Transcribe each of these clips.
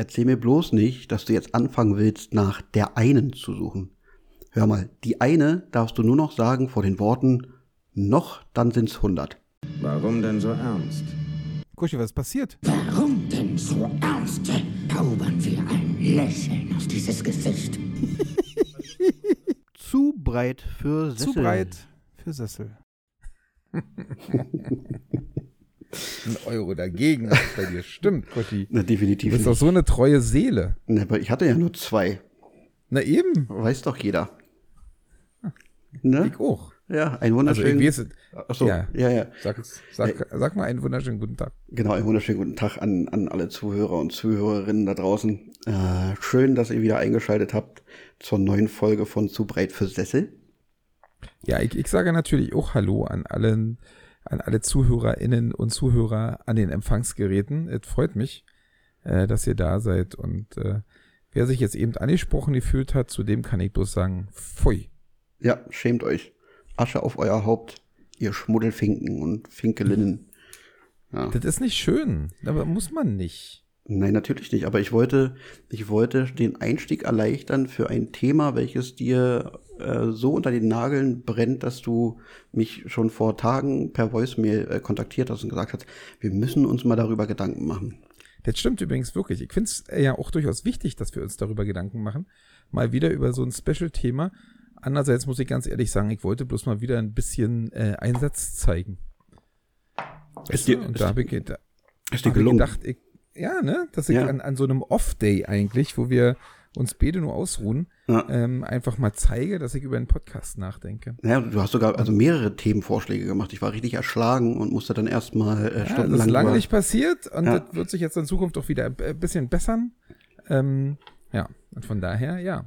erzähl mir bloß nicht, dass du jetzt anfangen willst, nach der einen zu suchen. Hör mal, die eine darfst du nur noch sagen vor den Worten noch, dann sind's 100. Warum denn so ernst? Kuschi, was ist passiert? Warum denn so ernst? Zaubern wir ein Lächeln aus dieses Gesicht. Zu breit für Sessel. Zu breit für Sessel. Ein Euro dagegen, was bei dir stimmt, Kotti. Na, Du definitiv bist doch so eine treue Seele. Na, aber ich hatte ja nur zwei. Na eben, Weiß doch jeder. Ne? ich auch. Ja, ein Also wunderschönen. ist es, Achso, ja. ja, ja. sag, sag, sag mal einen wunderschönen guten Tag. Genau, einen wunderschönen guten Tag an, an alle Zuhörer und Zuhörerinnen da draußen. Äh, schön, dass ihr wieder eingeschaltet habt zur neuen Folge von Zu breit für Sessel. Ja, ich, ich sage natürlich auch Hallo an allen, an alle ZuhörerInnen und Zuhörer an den Empfangsgeräten. Es freut mich, äh, dass ihr da seid. Und äh, wer sich jetzt eben angesprochen gefühlt hat, zu dem kann ich bloß sagen, pfui. Ja, schämt euch. Asche auf euer Haupt, ihr Schmuddelfinken und Finkelinnen. Ja. Das ist nicht schön, aber muss man nicht. Nein, natürlich nicht. Aber ich wollte, ich wollte den Einstieg erleichtern für ein Thema, welches dir äh, so unter den Nageln brennt, dass du mich schon vor Tagen per Voicemail äh, kontaktiert hast und gesagt hast, wir müssen uns mal darüber Gedanken machen. Das stimmt übrigens wirklich. Ich finde es ja auch durchaus wichtig, dass wir uns darüber Gedanken machen. Mal wieder über so ein Special-Thema. Andererseits muss ich ganz ehrlich sagen, ich wollte bloß mal wieder ein bisschen äh, Einsatz zeigen. Ist dir, Und ist, da habe ich, da hab ich gedacht, ich, ja, ne, dass ich Ja. an, an so einem Off-Day eigentlich, wo wir uns beide nur ausruhen, Ja. ähm, einfach mal zeige, dass ich über einen Podcast nachdenke. Naja, du hast sogar also mehrere Themenvorschläge gemacht. Ich war richtig erschlagen und musste dann erstmal äh, Ja, das ist lange nicht passiert und Ja. das wird sich jetzt in Zukunft auch wieder ein bisschen bessern. Ähm, ja, und von daher, ja.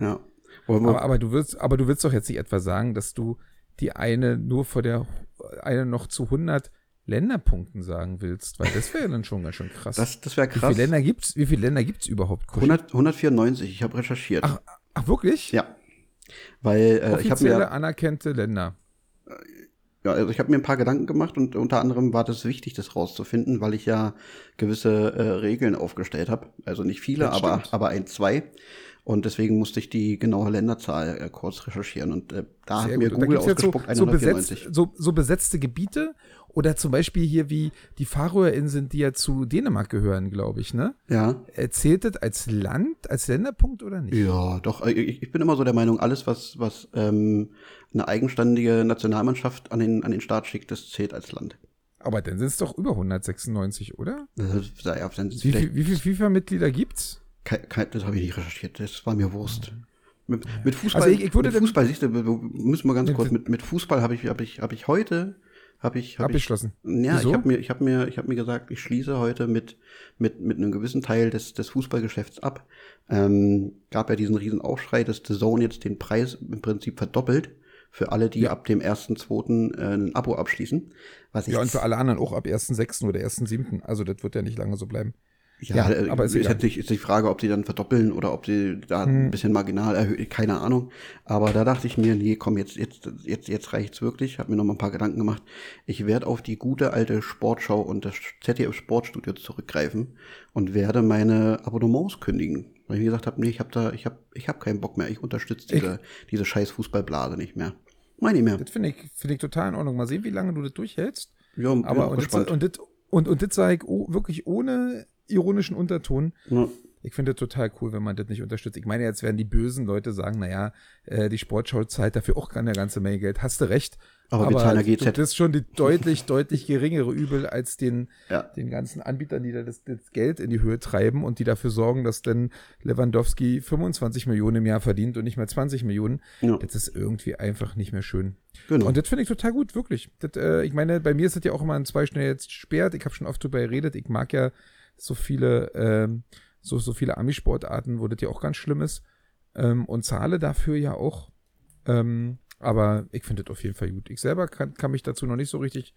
Ja. Aber, aber du willst, aber du willst doch jetzt nicht etwa sagen, dass du die eine nur vor der eine noch zu 100 Länderpunkten sagen willst, weil das wäre ja dann schon ganz schön krass. das das wäre wie krass. viele Länder gibt's? Wie viele Länder gibt's überhaupt? Kusch? 100, 194, ich habe recherchiert. Ach, ach wirklich? Ja. Weil äh, ich habe mir anerkannte Länder. Ja, also ich habe mir ein paar Gedanken gemacht und unter anderem war das wichtig, das rauszufinden, weil ich ja gewisse äh, Regeln aufgestellt habe. Also nicht viele, Das aber, stimmt. aber ein, zwei. Und deswegen musste ich die genaue Länderzahl äh, kurz recherchieren. Und äh, da hat Sehr mir gut. Google ausgespuckt so, so, 194. besetzt, so, so besetzte Gebiete oder zum Beispiel hier wie die Färöerinseln, die ja zu Dänemark gehören, glaube ich, ne? ja. Äh, Zählt das als Land, als Länderpunkt oder nicht? Ja, doch. äh, Ich, ich bin immer so der Meinung, alles, was, was ähm, eine eigenständige Nationalmannschaft an den, an den Start schickt, das zählt als Land. Aber dann sind es doch über 196, oder? Ist- ja, dann Wie, vielleicht- viel, wie viele FIFA-Mitglieder gibt's? Das habe ich nicht recherchiert, das war mir Wurst. Mit, mit Fußball, Also ich- ich würde mit Fußball, siehst du, müssen wir ganz kurz, mit, mit Fußball habe ich, habe ich, habe ich heute, habe ich, habe ich, Abgeschlossen. ja, Wieso? ich habe mir, ich habe mir, ich habe mir gesagt, ich schließe heute mit, mit, mit einem gewissen Teil des, des Fußballgeschäfts ab. Ähm, gab ja diesen riesen Aufschrei, dass The Zone jetzt den Preis im Prinzip verdoppelt für alle, die Ja. ab dem 1.2. Äh, ein Abo abschließen. Was ich Ja, und für alle anderen auch ab 1.6. oder 1.7. Also das wird ja nicht lange so bleiben. Ja, Ja, äh, aber ist ist, nicht, ist die Frage, ob sie dann verdoppeln oder ob sie da Hm. ein bisschen marginal erhöhen, keine Ahnung. Aber da dachte ich mir, nee, komm, jetzt, jetzt, jetzt, jetzt reicht's wirklich. Hab mir noch mal ein paar Gedanken gemacht. Ich werde auf die gute alte Sportschau und das ZDF Sportstudio zurückgreifen und werde meine Abonnements kündigen. Weil ich gesagt habe, nee, ich habe da, ich habe, ich habe keinen Bock mehr. Ich unterstütze diese, diese scheiß Fußballblase nicht mehr. Meine ich mehr. Das finde ich, finde ich total in Ordnung. Mal sehen, wie lange du das durchhältst. Ja, Aber und das, und, das, und, und das sage ich oh, wirklich ohne ironischen Unterton. Ja. Ich finde das total cool, wenn man das nicht unterstützt. Ich meine, jetzt werden die bösen Leute sagen, naja, äh, die Sportschau zahlt dafür auch eine ganze Menge Geld. Hast du recht. Aber ja GZ. Das ist schon die deutlich, deutlich geringere Übel als den, Ja. den ganzen Anbietern, die da das, das Geld in die Höhe treiben und die dafür sorgen, dass dann Lewandowski 25 Millionen im Jahr verdient und nicht mehr 20 Millionen. Ja. Das ist irgendwie einfach nicht mehr schön. Genau. Und das finde ich total gut, wirklich. Das, äh, ich meine, bei mir ist das ja auch immer ein zwei schnell jetzt sperrt. Ich habe schon oft drüber geredet. Ich mag ja so viele, ähm, so, so viele Amisportarten, wo das ja auch ganz schlimm ist. Ähm, und zahle dafür ja auch. Ähm, aber ich finde das auf jeden Fall gut. Ich selber kann, kann mich dazu noch nicht so richtig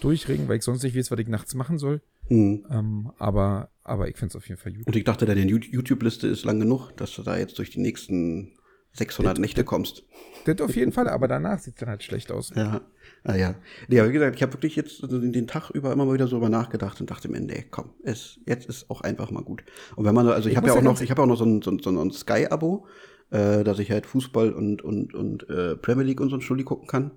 durchringen, weil ich sonst nicht weiß, was ich nachts machen soll. Hm. Ähm, aber, aber ich finde es auf jeden Fall gut. Und ich dachte, deine You- YouTube-Liste ist lang genug, dass du da jetzt durch die nächsten 600 Nächte kommst. Das auf jeden Fall, aber danach sieht es dann halt schlecht aus. Ja, ah, ja. Nee, aber wie gesagt, ich habe wirklich jetzt den Tag über immer mal wieder so über nachgedacht und dachte mir, nee, komm, es, jetzt ist auch einfach mal gut. Und wenn man, also ich, Ich habe ja auch ja noch, ich habe auch noch so ein, so ein, so ein Sky-Abo, äh, dass ich halt Fußball und, und, und äh, Premier League und so ein Stulli gucken kann.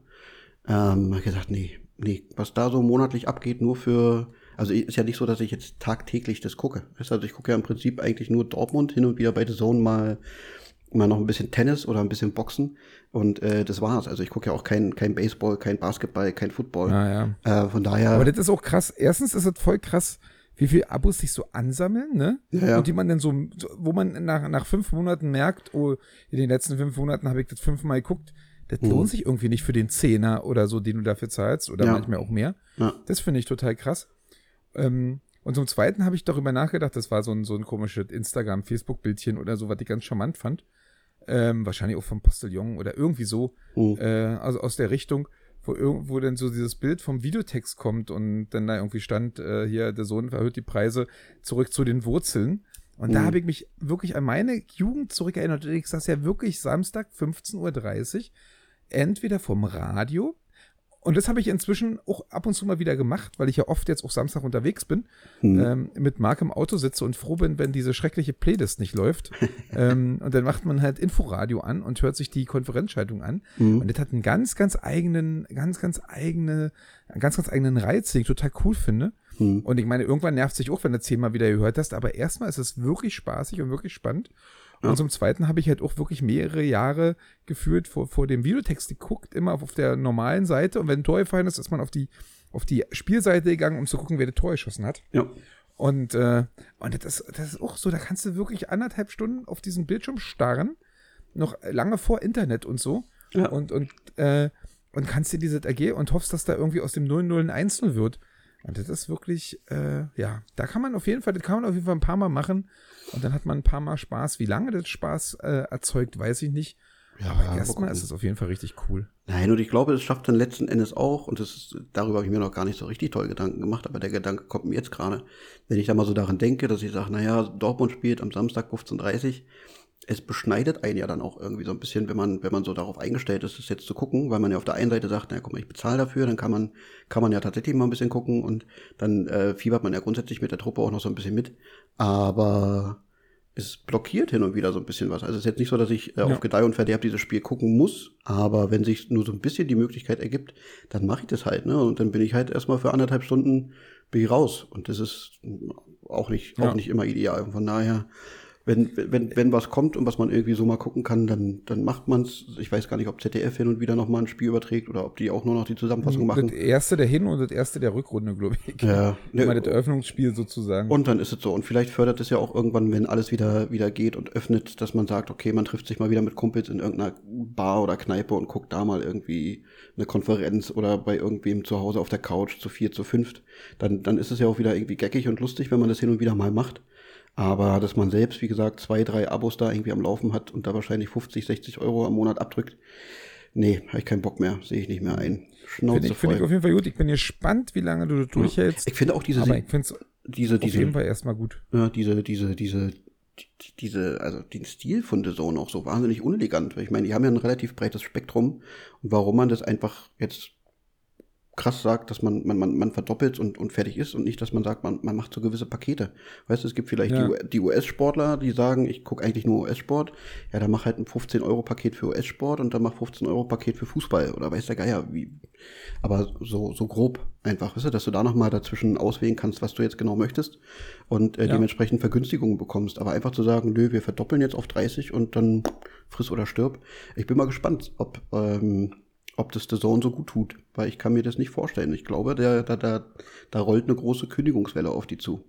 Ähm, hab ich gesagt, nee, nee, was da so monatlich abgeht, nur für, also ist ja nicht so, dass ich jetzt tagtäglich das gucke. Also ich gucke ja im Prinzip eigentlich nur Dortmund hin und wieder bei The Zone mal mal noch ein bisschen Tennis oder ein bisschen Boxen und äh, das war's. Also ich gucke ja auch kein, kein Baseball, kein Basketball, kein Football. Naja. Äh, von daher, Aber das ist auch krass. Erstens ist es voll krass, wie viele Abos sich so ansammeln, ne? Ja, ja. Und die man dann so, wo man nach, nach fünf Monaten merkt, oh, in den letzten fünf Monaten habe ich das fünfmal geguckt. Das Mhm. lohnt sich irgendwie nicht für den Zehner oder so, den du dafür zahlst oder Ja. manchmal auch mehr. Ja. Das finde ich total krass. Ähm, und zum Zweiten habe ich darüber nachgedacht, das war so ein, so ein komisches Instagram, Facebook-Bildchen oder so, was ich ganz charmant fand. Ähm, wahrscheinlich auch vom Postillon oder irgendwie so, Mhm. äh, also aus der Richtung, wo irgendwo dann so dieses Bild vom Videotext kommt und dann da irgendwie stand, äh, hier, der Sohn erhöht die Preise zurück zu den Wurzeln. Und da Mhm. habe ich mich wirklich an meine Jugend zurückerinnert. Ich saß ja wirklich Samstag 15.30 Uhr, entweder vom Radio, und das habe ich inzwischen auch ab und zu mal wieder gemacht, weil ich ja oft jetzt auch Samstag unterwegs bin, Hm. ähm, mit Marc im Auto sitze und froh bin, wenn diese schreckliche Playlist nicht läuft. ähm, und dann macht man halt Inforadio an und hört sich die Konferenzschaltung an. Mhm. Und das hat einen ganz, ganz eigenen, ganz, ganz eigene, ganz, ganz eigenen Reiz, den ich total cool finde. Mhm. Und ich meine, irgendwann nervt sich auch, wenn du zehnmal wieder gehört hast, aber erstmal ist es wirklich spaßig und wirklich spannend. Und zum Zweiten habe ich halt auch wirklich mehrere Jahre geführt vor, vor dem Videotext geguckt, immer auf der normalen Seite. Und wenn ein Tor gefallen ist, ist man auf die, auf die Spielseite gegangen, um zu gucken, wer das Tor geschossen hat. ja. Und, äh, und das, das ist auch so, da kannst du wirklich anderthalb Stunden auf diesen Bildschirm starren, noch lange vor Internet und so. Ja. Und, und, äh, und kannst dir dieses AG und hoffst, dass da irgendwie aus dem 0-0 ein 1 wird. Und das ist wirklich, äh, ja, da kann man auf jeden Fall, das kann man auf jeden Fall ein paar Mal machen. Und dann hat man ein paar Mal Spaß. Wie lange das Spaß äh, erzeugt, weiß ich nicht. Ja, Aber mal erstmal ist es auf jeden Fall richtig cool. Nein, und ich glaube, es schafft dann letzten Endes auch, und das ist, darüber habe ich mir noch gar nicht so richtig toll Gedanken gemacht, aber der Gedanke kommt mir jetzt gerade, wenn ich da mal so daran denke, dass ich sage, naja, Dortmund spielt am Samstag 15.30 Uhr, es beschneidet einen ja dann auch irgendwie so ein bisschen, wenn man, wenn man so darauf eingestellt ist, das jetzt zu gucken, weil man ja auf der einen Seite sagt, na guck mal, ich bezahle dafür, dann kann man, kann man ja tatsächlich mal ein bisschen gucken und dann äh, fiebert man ja grundsätzlich mit der Truppe auch noch so ein bisschen mit. Aber es blockiert hin und wieder so ein bisschen was. Also es ist jetzt nicht so, dass ich äh, Ja. auf Gedeih und Verderb dieses Spiel gucken muss, aber wenn sich nur so ein bisschen die Möglichkeit ergibt, dann mache ich das halt, ne? Und dann bin ich halt erstmal für anderthalb Stunden bin ich raus. Und das ist auch nicht, Ja. auch nicht immer ideal. Von daher, wenn, wenn, wenn was kommt und was man irgendwie so mal gucken kann, dann, dann macht man's. Ich weiß gar nicht, ob ZDF hin und wieder noch mal ein Spiel überträgt oder ob die auch nur noch die Zusammenfassung machen. Das erste der Hin- und das erste der Rückrunde, glaube ich. Ja. Immer das Eröffnungsspiel sozusagen. Und dann ist es so. Und vielleicht fördert es ja auch irgendwann, wenn alles wieder, wieder geht und öffnet, dass man sagt, okay, man trifft sich mal wieder mit Kumpels in irgendeiner Bar oder Kneipe und guckt da mal irgendwie eine Konferenz oder bei irgendwem zu Hause auf der Couch zu vier, zu fünft. Dann, dann ist es ja auch wieder irgendwie geckig und lustig, wenn man das hin und wieder mal macht. Aber dass man selbst, wie gesagt, zwei, drei Abos da irgendwie am Laufen hat und da wahrscheinlich 50, 60 Euro am Monat abdrückt, nee, habe ich keinen Bock mehr, sehe ich nicht mehr ein. Schnauze Finde ich, find ich auf jeden Fall gut. Ich bin gespannt, wie lange du durchhältst. Ich finde auch diese, aber ich finde es diese, auf diese, jeden Fall erstmal gut. ja, diese, diese, diese, die- diese, also den Stil von The Zone auch so wahnsinnig unelegant. Weil ich meine, die haben ja ein relativ breites Spektrum. Und warum man das einfach jetzt krass sagt, dass man, man, man, man verdoppelt und, und fertig ist und nicht, dass man sagt, man, man macht so gewisse Pakete. Weißt du, es gibt vielleicht Ja. die, die US-Sportler, die sagen, ich gucke eigentlich nur US-Sport. Ja, dann mach halt ein 15-Euro-Paket für US-Sport und dann mach 15-Euro-Paket für Fußball oder weiß der Geier, wie. Aber so, so grob einfach, weißt du, dass du da nochmal dazwischen auswählen kannst, was du jetzt genau möchtest und äh, Ja. dementsprechend Vergünstigungen bekommst. Aber einfach zu sagen, nö, wir verdoppeln jetzt auf 30 und dann friss oder stirb. Ich bin mal gespannt, ob, ähm, ob das The Zone so gut tut, weil ich kann mir das nicht vorstellen. Ich glaube, der, da, da, da rollt eine große Kündigungswelle auf die zu.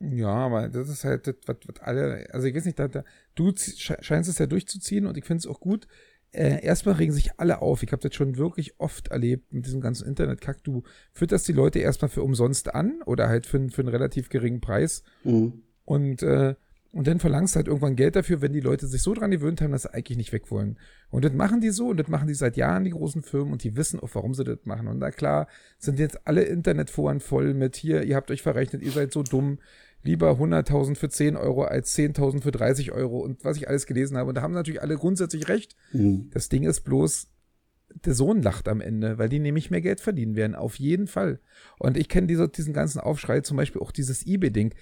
Ja, aber das ist halt das, was, was alle, also ich weiß nicht, da, da, du scheinst es ja durchzuziehen und ich finde es auch gut. Äh, erstmal regen sich alle auf. Ich habe das schon wirklich oft erlebt mit diesem ganzen Internetkack. Du fütterst die Leute erstmal für umsonst an oder halt für, für einen relativ geringen Preis Mhm. und, äh, und dann verlangst du halt irgendwann Geld dafür, wenn die Leute sich so dran gewöhnt haben, dass sie eigentlich nicht weg wollen. Und das machen die so und das machen die seit Jahren, die großen Firmen, und die wissen auch, warum sie das machen. Und na klar, sind jetzt alle Internetforen voll mit hier, ihr habt euch verrechnet, ihr seid so dumm. lieber 100.000 für 10 Euro als 10.000 für 30 Euro und was ich alles gelesen habe. Und da haben natürlich alle grundsätzlich recht. Mhm. Das Ding ist bloß, der Sohn lacht am Ende, weil die nämlich mehr Geld verdienen werden. Auf jeden Fall. Und ich kenne diese, diesen ganzen Aufschrei, zum Beispiel auch dieses eBay-Ding.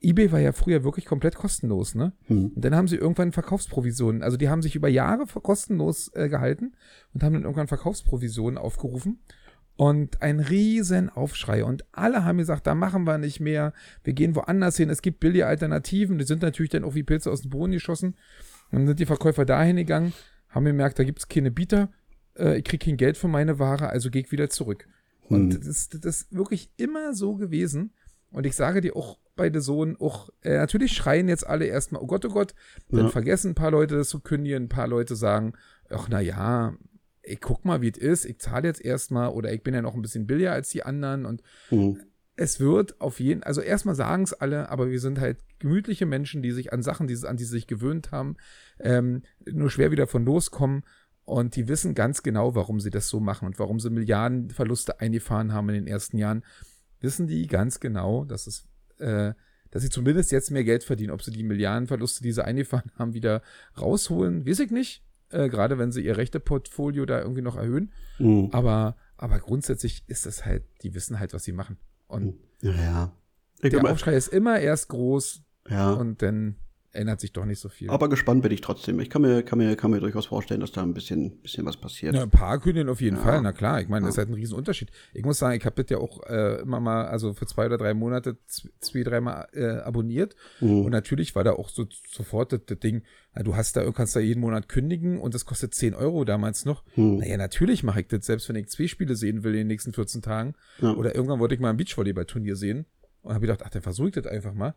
eBay war ja früher wirklich komplett kostenlos, ne? Mhm. Und dann haben sie irgendwann Verkaufsprovisionen. Also die haben sich über Jahre kostenlos äh, gehalten und haben dann irgendwann Verkaufsprovisionen aufgerufen. Und ein riesen Aufschrei. Und alle haben gesagt, da machen wir nicht mehr. Wir gehen woanders hin. Es gibt billige Alternativen. Die sind natürlich dann auch wie Pilze aus dem Boden geschossen. Und dann sind die Verkäufer dahin gegangen, haben gemerkt, da gibt es keine Bieter. Äh, ich kriege kein Geld für meine Ware, also gehe ich wieder zurück. Und das, ist- das ist wirklich immer so gewesen. Und ich sage dir auch bei The Sohn, auch, äh, natürlich schreien jetzt alle erstmal, oh Gott, oh Gott, dann Ja. vergessen ein paar Leute das zu kündigen, ein paar Leute sagen, ach na ja, ich guck mal, wie es ist, ich zahle jetzt erstmal oder ich bin ja noch ein bisschen billiger als die anderen und Mhm. es wird auf jeden, also erstmal sagen es alle, aber wir sind halt gemütliche Menschen, die sich an Sachen, die, an die sie sich gewöhnt haben, ähm, nur schwer wieder von loskommen. Und die wissen ganz genau, warum sie das so machen und warum sie Milliardenverluste eingefahren haben in den ersten Jahren. Wissen die ganz genau, dass es, äh, dass sie zumindest jetzt mehr Geld verdienen. Ob sie die Milliardenverluste, die sie eingefahren haben, wieder rausholen, weiß ich nicht. Äh, Gerade wenn sie ihr Rechteportfolio da irgendwie noch erhöhen. Mhm. Aber, aber grundsätzlich ist das halt, die wissen halt, was sie machen. Und Ja, der Aufschrei ist immer erst groß ja. und dann ändert sich doch nicht so viel. Aber gespannt bin ich trotzdem. Ich kann mir, kann mir, kann mir durchaus vorstellen, dass da ein bisschen, bisschen was passiert. Ja, ein paar Königin auf jeden Ja. Fall, na klar. Ich meine, das ist Ja. halt ein Riesenunterschied. Ich muss sagen, ich habe das ja auch äh, immer mal, also für zwei oder drei Monate, zwei, dreimal äh, abonniert. Mhm. Und natürlich war da auch so sofort das, das Ding, na, du hast da, kannst da jeden Monat kündigen und das kostet 10 Euro damals noch. Hm. Naja, natürlich mache ich das, selbst wenn ich zwei Spiele sehen will in den nächsten 14 Tagen. Ja. Oder irgendwann wollte ich mal ein Beachvolleyball-Turnier sehen und habe gedacht, ach, dann versuche ich das einfach mal.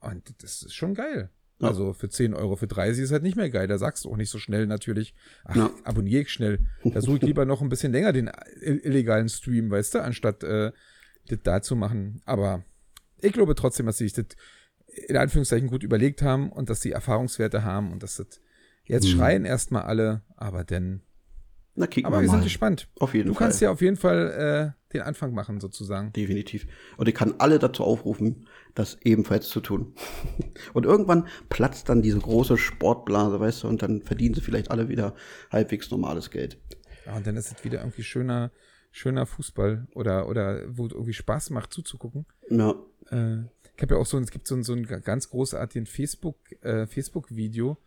Und das ist schon geil. Ja. Also für 10 Euro, für 30 ist halt nicht mehr geil. Da sagst du auch nicht so schnell natürlich, ach, Ja. abonniere ich schnell. Da suche ich lieber noch ein bisschen länger den ill- illegalen Stream, weißt du, anstatt äh, das da zu machen. Aber ich glaube trotzdem, dass sie sich das in Anführungszeichen gut überlegt haben und dass sie Erfahrungswerte haben und dass das jetzt Mhm. schreien erstmal alle, aber denn. Na, kicken Aber wir wir mal. sind gespannt. Auf jeden Du Fall. kannst ja auf jeden Fall äh, den Anfang machen, sozusagen. Definitiv. Und ich kann alle dazu aufrufen, das ebenfalls zu tun. Und irgendwann platzt dann diese große Sportblase, weißt du, und dann verdienen sie vielleicht alle wieder halbwegs normales Geld. Ja, und dann ist es wieder irgendwie schöner, schöner Fußball oder, oder wo es irgendwie Spaß macht zuzugucken. Ja. Äh, ich habe ja auch so, es gibt so, ein- so einen ganz großartigen Facebook, äh, Facebook-Video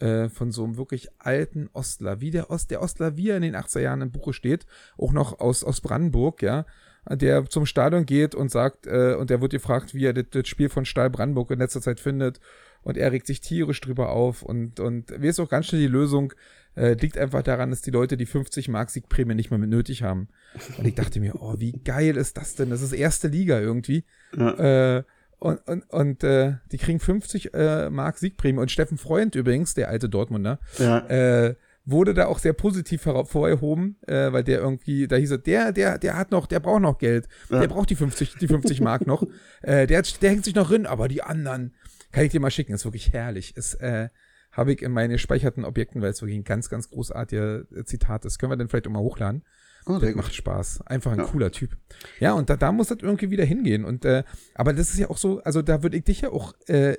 äh, von so einem wirklich alten Ostler, wie der Ost, der Ostler, wie er in den 80er Jahren im Buche steht, auch noch aus, aus Brandenburg, ja, der zum Stadion geht und sagt, äh, und der wird gefragt, wie er das, das Spiel von Stahl Brandenburg in letzter Zeit findet. Und er regt sich tierisch drüber auf und, und wie ist auch ganz schnell die Lösung, äh, liegt einfach daran, dass die Leute die 50 Mark Siegprämie nicht mehr mit nötig haben. Und ich dachte mir, oh, wie geil ist das denn? Das ist erste Liga irgendwie. Ja. Äh, und und, und äh, die kriegen 50 äh, Mark Siegprämie. Und Steffen Freund übrigens, der alte Dortmunder, Ja. äh, wurde da auch sehr positiv hervorgehoben, äh, weil der irgendwie, da hieß er, der, der, der hat noch, der braucht noch Geld. Ja. Der braucht die 50, die 50 Mark noch. Äh, der, der hängt sich noch drin, aber die anderen kann ich dir mal schicken. Ist wirklich herrlich. Ist, äh, habe ich in meine gespeicherten Objekten, weil es wirklich ein ganz, ganz großartiger äh, Zitat ist. Können wir dann vielleicht auch mal hochladen? Oh, Das macht Spaß. Einfach ein Ja. cooler Typ. Ja, und da, da muss das irgendwie wieder hingehen. Und äh, aber das ist ja auch so, also da würde ich dich ja auch äh,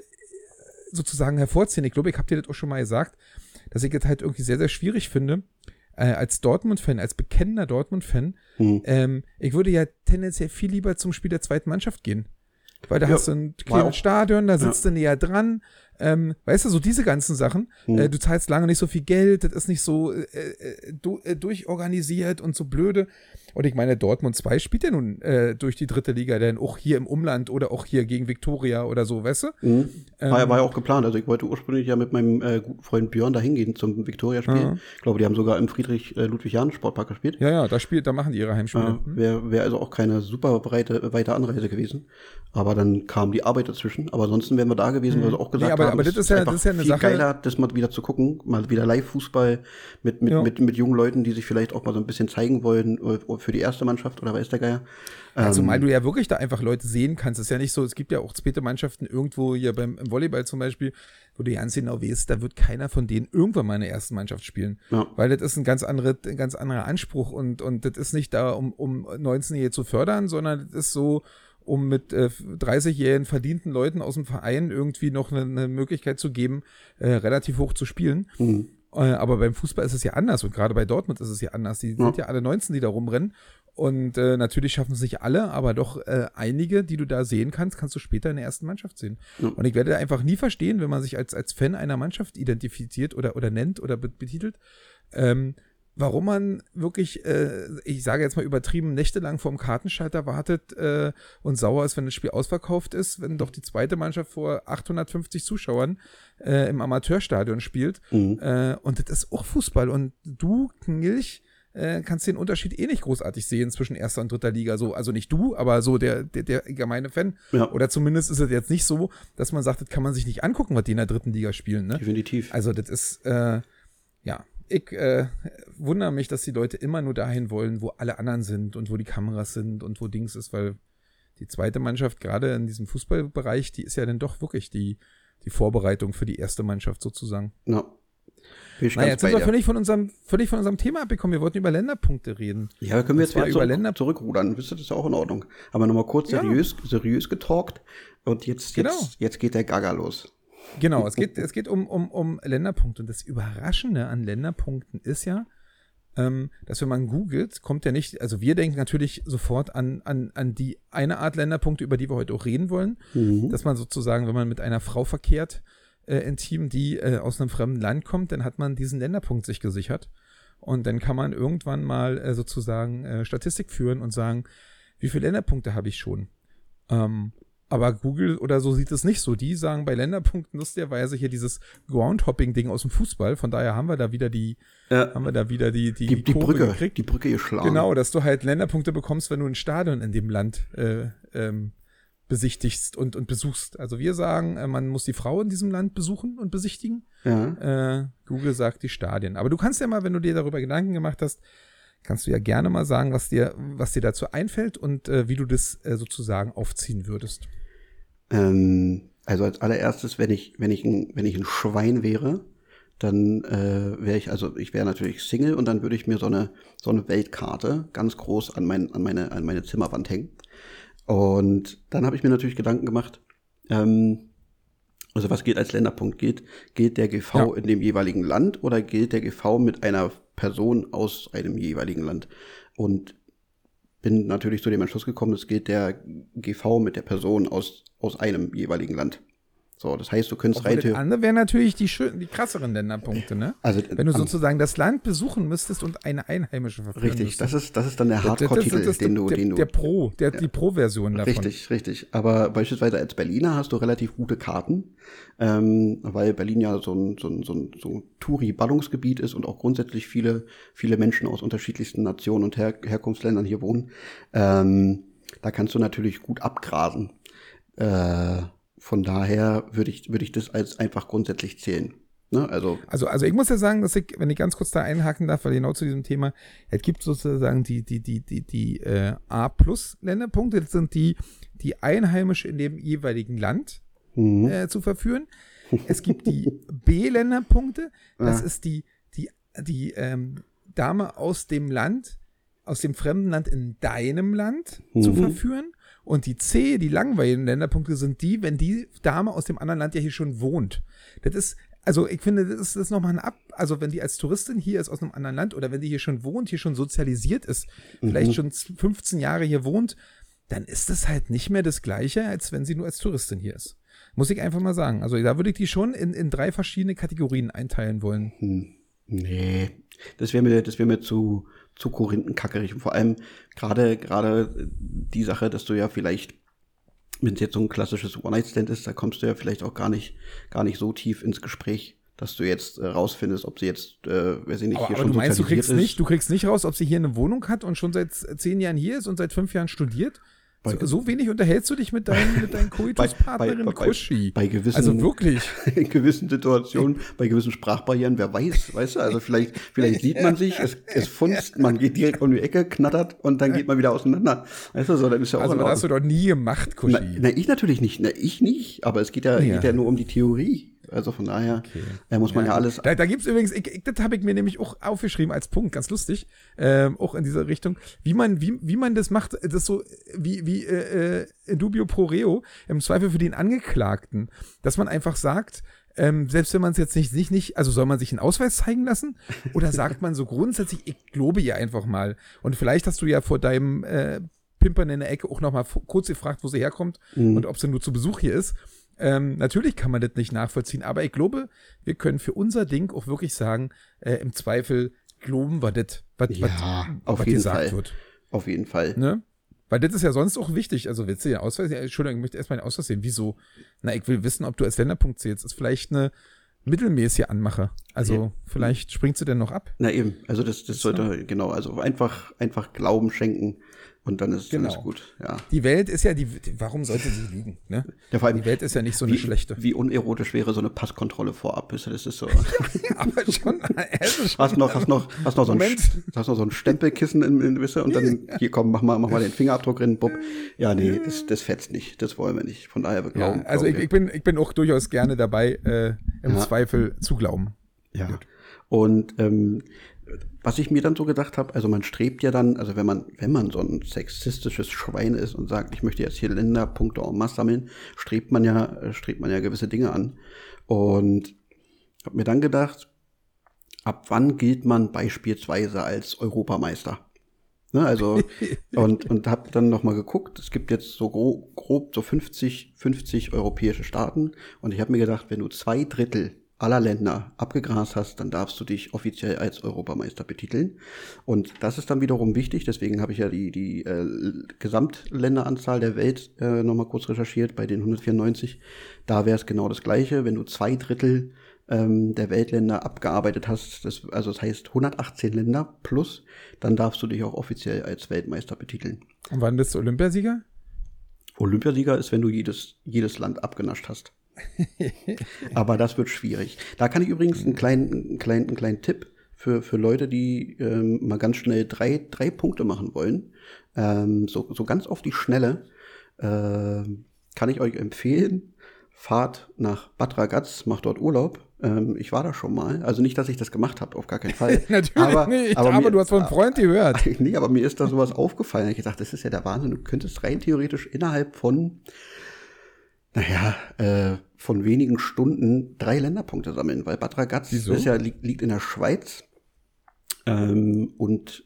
sozusagen hervorziehen. Ich glaube, ich habe dir das auch schon mal gesagt, dass ich das halt irgendwie sehr, sehr schwierig finde, äh, als Dortmund-Fan, als bekennender Dortmund-Fan, Hm. ähm, ich würde ja tendenziell viel lieber zum Spiel der zweiten Mannschaft gehen. Weil da Ja, hast du ein kleines Stadion, da sitzt du näher dran. Ähm, weißt du, so diese ganzen Sachen. Hm. Äh, du zahlst lange nicht so viel Geld, das ist nicht so äh, äh, du, äh, durchorganisiert und so blöde. Und ich meine, Dortmund 2 spielt ja nun äh, durch die dritte Liga, denn auch hier im Umland oder auch hier gegen Viktoria oder so, weißt du? Mhm. War, ja, Ähm, war ja auch geplant. Also ich wollte ursprünglich ja mit meinem äh, guten Freund Björn da hingehen zum Viktoria-Spiel. Ja. Ich glaube, die haben sogar im Friedrich-Ludwig-Jahn-Sportpark gespielt. Ja, ja, da spielt, da machen die ihre Heimspiele. Ja, Wäre wär also auch keine super breite, weite Anreise gewesen. Aber dann kam die Arbeit dazwischen. Aber ansonsten wären wir da gewesen, weil wir auch gesagt Mhm. Nee, haben, aber das ist ja- das ist ja eine viel Sache- geiler, das mal wieder zu gucken. Mal wieder Live-Fußball mit, mit, Ja. mit, mit jungen Leuten, die sich vielleicht auch mal so ein bisschen zeigen wollen äh, für die erste Mannschaft oder weiß der Geier. Ja, Ähm, zumal du ja wirklich da einfach Leute sehen kannst. Es ist ja nicht so, es gibt ja auch zweite Mannschaften irgendwo hier beim im Volleyball zum Beispiel, wo du ganz genau weißt, da wird keiner von denen irgendwann mal in der ersten Mannschaft spielen. Ja. Weil das ist ein ganz, andere, ein ganz anderer Anspruch und, und das ist nicht da, um, um 19-Jährige zu fördern, sondern das ist so, um mit äh, 30-jährigen verdienten Leuten aus dem Verein irgendwie noch eine, eine Möglichkeit zu geben, äh, relativ hoch zu spielen. Mhm. Äh, aber beim Fußball ist es ja anders und gerade bei Dortmund ist es ja anders. Die sind ja alle 19, die da rumrennen. Und äh, natürlich schaffen es nicht alle, aber doch äh, einige, die du da sehen kannst, kannst du später in der ersten Mannschaft sehen. Ja. Und ich werde einfach nie verstehen, wenn man sich als, als Fan einer Mannschaft identifiziert oder, oder nennt oder be- betitelt, ähm, warum man wirklich, äh, ich sage jetzt mal übertrieben, nächtelang vorm Kartenschalter wartet äh, und sauer ist, wenn das Spiel ausverkauft ist, wenn doch die zweite Mannschaft vor 850 Zuschauern äh, im Amateurstadion spielt. Mhm. Äh, und das ist auch Fußball. Und du, Knilch, äh, kannst den Unterschied eh nicht großartig sehen zwischen erster und dritter Liga. So, also nicht du, aber so der, der, der gemeine Fan. Ja. Oder zumindest ist es jetzt nicht so, dass man sagt, das kann man sich nicht angucken, was die in der dritten Liga spielen. Ne? Definitiv. Also das ist, äh, ja, ich äh, wundere mich, dass die Leute immer nur dahin wollen, wo alle anderen sind und wo die Kameras sind und wo Dings ist, weil die zweite Mannschaft, gerade in diesem Fußballbereich, die ist ja dann doch wirklich die, die Vorbereitung für die erste Mannschaft sozusagen. Ich Naja, jetzt sind wir völlig von unserem, völlig von unserem Thema abgekommen. Wir wollten über Länderpunkte reden. Ja, können wir jetzt wieder über Länder- zurückrudern. Wisst ihr, das ist auch in Ordnung. Aber nochmal kurz Ja. seriös, seriös getalkt. Und jetzt, Genau. jetzt, jetzt geht der Gaga los. Genau, es geht, es geht um, um, um Länderpunkte. Und das Überraschende an Länderpunkten ist ja, ähm, dass wenn man googelt, kommt ja nicht, also wir denken natürlich sofort an, an, an die eine Art Länderpunkte, über die wir heute auch reden wollen, Mhm. dass man sozusagen, wenn man mit einer Frau verkehrt, äh, intim, die äh, aus einem fremden Land kommt, dann hat man diesen Länderpunkt sich gesichert. Und dann kann man irgendwann mal äh, sozusagen äh, Statistik führen und sagen, wie viele Länderpunkte habe ich schon? Ähm, aber Google oder so sieht es nicht so. Die sagen bei Länderpunkten lustigerweise hier dieses Groundhopping-Ding aus dem Fußball. Von daher haben wir da wieder die, Ja. haben wir da wieder die, die, Die, die Brücke, gekriegt. die Brücke geschlagen. Genau, dass du halt Länderpunkte bekommst, wenn du ein Stadion in dem Land äh, ähm, besichtigst und, und besuchst. Also wir sagen, äh, man muss die Frau in diesem Land besuchen und besichtigen. Ja. Äh, Google sagt die Stadien. Aber du kannst ja mal, wenn du dir darüber Gedanken gemacht hast, kannst du ja gerne mal sagen, was dir, was dir dazu einfällt und äh, wie du das äh, sozusagen aufziehen würdest. Ähm, also als allererstes, wenn ich, wenn ich ein, wenn ich ein Schwein wäre, dann äh, wäre ich, also ich wäre natürlich Single und dann würde ich mir so eine, so eine Weltkarte ganz groß an, mein, an, meine, an meine Zimmerwand hängen. Und dann habe ich mir natürlich Gedanken gemacht, ähm, also was gilt als Länderpunkt? Gilt, gilt der GV Ja. in dem jeweiligen Land oder gilt der GV mit einer Person aus einem jeweiligen Land? Und bin natürlich zu dem Entschluss gekommen, es gilt der GV mit der Person aus, aus einem jeweiligen Land. So, das heißt, du könntest rein das andere wären natürlich die, schön, die krasseren Länderpunkte, ne? also, Wenn du sozusagen das Land besuchen müsstest und eine Einheimische verführen Richtig, müsstest. das ist, das ist dann der Hardcore-Titel, den du, der, den du. der Pro, der, die Pro-Version davon. Richtig, richtig. Aber beispielsweise als Berliner hast du relativ gute Karten, ähm, weil Berlin ja so ein, so ein, so ein, so ein Touri-Ballungsgebiet ist und auch grundsätzlich viele, viele Menschen aus unterschiedlichsten Nationen und Her Herkunftsländern hier wohnen. Ähm, da kannst du natürlich gut abgrasen. Äh, von daher würde ich, würde ich das als einfach grundsätzlich zählen. Ne? Also, Also, also ich muss ja sagen, dass ich, wenn ich ganz kurz da einhaken darf, weil genau zu diesem Thema, es gibt sozusagen die, die, die, die, die äh, A-Plus-Länderpunkte, das sind die, die Einheimische in dem jeweiligen Land mhm. äh, zu verführen. Es gibt die B-Länderpunkte, das Ja. ist die, die, die ähm, Dame aus dem Land, aus dem fremden Land in deinem Land zu Mhm. verführen. Und die C, die langweiligen Länderpunkte, sind die, wenn die Dame aus dem anderen Land ja hier schon wohnt. Das ist, also ich finde, das ist, das ist nochmal ein Ab, also wenn die als Touristin hier ist aus einem anderen Land oder wenn die hier schon wohnt, hier schon sozialisiert ist, vielleicht schon 15 Jahre hier wohnt, dann ist das halt nicht mehr das Gleiche, als wenn sie nur als Touristin hier ist. Muss ich einfach mal sagen. Also da würde ich die schon in, in drei verschiedene Kategorien einteilen wollen. Hm, Nee, das wäre mir, das wäre mir zu, zu korinthenkackerig. Und vor allem gerade, gerade die Sache, dass du ja vielleicht, wenn es jetzt so ein klassisches One-Night-Stand ist, da kommst du ja vielleicht auch gar nicht, gar nicht so tief ins Gespräch, dass du jetzt äh, rausfindest, ob sie jetzt, äh, weiß ich nicht, Aber, hier aber schon du meinst, du kriegst ist. nicht, du kriegst nicht raus, ob sie hier eine Wohnung hat und schon seit zehn Jahren hier ist und seit fünf Jahren studiert? So, so wenig unterhältst du dich mit deinen, mit deinen Koituspartnerin bei- bei- Kuschi. bei gewissen- Also wirklich. in gewissen Situationen, bei gewissen Sprachbarrieren, wer weiß, weißt du, also vielleicht, vielleicht sieht man sich, es, es funzt, man geht direkt um die Ecke, knattert und dann geht man wieder auseinander. Weißt du, so, dann ist ja auch Also das hast du doch nie gemacht, Kuschi. Na, na, ich natürlich nicht, na, ich nicht, aber es geht ja, Ja. geht ja nur um die Theorie. Also von daher äh, muss man ja, alles. Da, da gibt's übrigens, ich, ich, das habe ich mir nämlich auch aufgeschrieben als Punkt, ganz lustig, ähm, auch in dieser Richtung, wie man, wie, wie man das macht, das so wie, wie äh, äh, in dubio pro reo, im Zweifel für den Angeklagten, dass man einfach sagt, ähm, selbst wenn man es jetzt nicht, nicht, nicht, also soll man sich einen Ausweis zeigen lassen? Oder sagt man so grundsätzlich, ich glaube ihr einfach mal. Und vielleicht hast du ja vor deinem äh, Pimpern in der Ecke auch noch mal kurz gefragt, wo sie herkommt mhm. und ob sie nur zu Besuch hier ist. Ähm, natürlich kann man das nicht nachvollziehen, aber ich glaube, wir können für unser Ding auch wirklich sagen, äh, im Zweifel glauben wir das, was, ja, gesagt Fall. wird. Auf jeden Fall. Ne? Weil das ist ja sonst auch wichtig. Also willst du den Ausweis? Ja, Entschuldigung, ich möchte erstmal den Ausweis sehen. Wieso? Na, ich will wissen, ob du als Länderpunkt zählst. Das ist vielleicht eine mittelmäßige Anmache. Also Ja. vielleicht springt sie denn noch ab. Na eben, also das, das sollte, genau, also einfach, einfach Glauben schenken und dann ist Genau. alles gut. Ja. Die Welt ist ja die, warum sollte sie lügen? Ne? Ja, vor allem, Die Welt ist ja nicht so eine wie, schlechte. Wie unerotisch wäre so eine Passkontrolle vorab? Ist Das ist so. Aber schon, also schon Hast noch, hast noch, hast noch so ein, hast noch so ein Stempelkissen in, in Wisse und dann hier komm, mach mal, mach mal den Fingerabdruck rein, Bob. Ja, nee, das, das fetzt nicht. Das wollen wir nicht. Von daher wir ja, glauben. also ich, ich bin, ich bin auch durchaus gerne dabei, äh, im Ja. Zweifel zu glauben. ja. Und ähm, was ich mir dann so gedacht habe, also man strebt ja dann, also wenn man, wenn man so ein sexistisches Schwein ist und sagt, ich möchte jetzt hier Länderpunkte en masse sammeln, strebt man ja, strebt man ja gewisse Dinge an. Und habe mir dann gedacht, ab wann gilt man beispielsweise als Europameister? Ne, also und und habe dann noch mal geguckt. Es gibt jetzt so grob, grob so 50 50 europäische Staaten und ich habe mir gedacht, wenn du zwei Drittel aller Länder abgegrast hast, dann darfst du dich offiziell als Europameister betiteln. Und das ist dann wiederum wichtig. Deswegen habe ich ja die die äh, Gesamtländeranzahl der Welt äh, noch mal kurz recherchiert bei den 194. Da wäre es genau das Gleiche, wenn du zwei Drittel ähm, der Weltländer abgearbeitet hast, das, also das heißt 118 Länder plus, dann darfst du dich auch offiziell als Weltmeister betiteln. Und wann bist du Olympiasieger? Olympiasieger ist, wenn du jedes, jedes Land abgenascht hast. Aber das wird schwierig. Da kann ich übrigens einen kleinen, einen kleinen, einen kleinen Tipp für, für Leute, die ähm, mal ganz schnell drei, drei Punkte machen wollen. Ähm, so, so ganz auf die Schnelle ähm, kann ich euch empfehlen, fahrt nach Bad Ragaz, macht dort Urlaub. Ähm, ich war da schon mal. Also nicht, dass ich das gemacht habe, auf gar keinen Fall. Natürlich aber, nicht, aber, mir- du hast von einem Freund gehört. Nee, aber mir ist da sowas aufgefallen. Ich dachte, das ist ja der Wahnsinn. Du könntest rein theoretisch innerhalb von, naja, äh, von wenigen Stunden drei Länderpunkte sammeln, weil Bad Ragaz Wieso? ist ja, liegt, liegt in der Schweiz. Ähm, und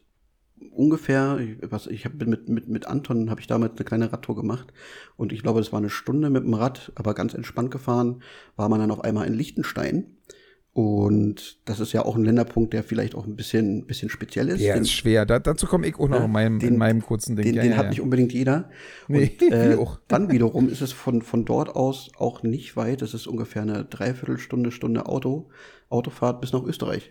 ungefähr, ich, was, ich hab, bin mit, mit, mit Anton habe ich damals eine kleine Radtour gemacht und ich glaube, es war eine Stunde mit dem Rad, aber ganz entspannt gefahren, war man dann auf einmal in Liechtenstein. Und das ist ja auch ein Länderpunkt, der vielleicht auch ein bisschen, bisschen speziell ist. Ja, ist schwer. Da, dazu komme ich auch noch Ja, in, meinem, den- in meinem kurzen Ding. den, ja, den ja, hat nicht unbedingt jeder. Nee, und äh, dann wiederum ist es von, von dort aus auch nicht weit. Das ist ungefähr eine Dreiviertelstunde, Stunde Auto, Autofahrt bis nach Österreich.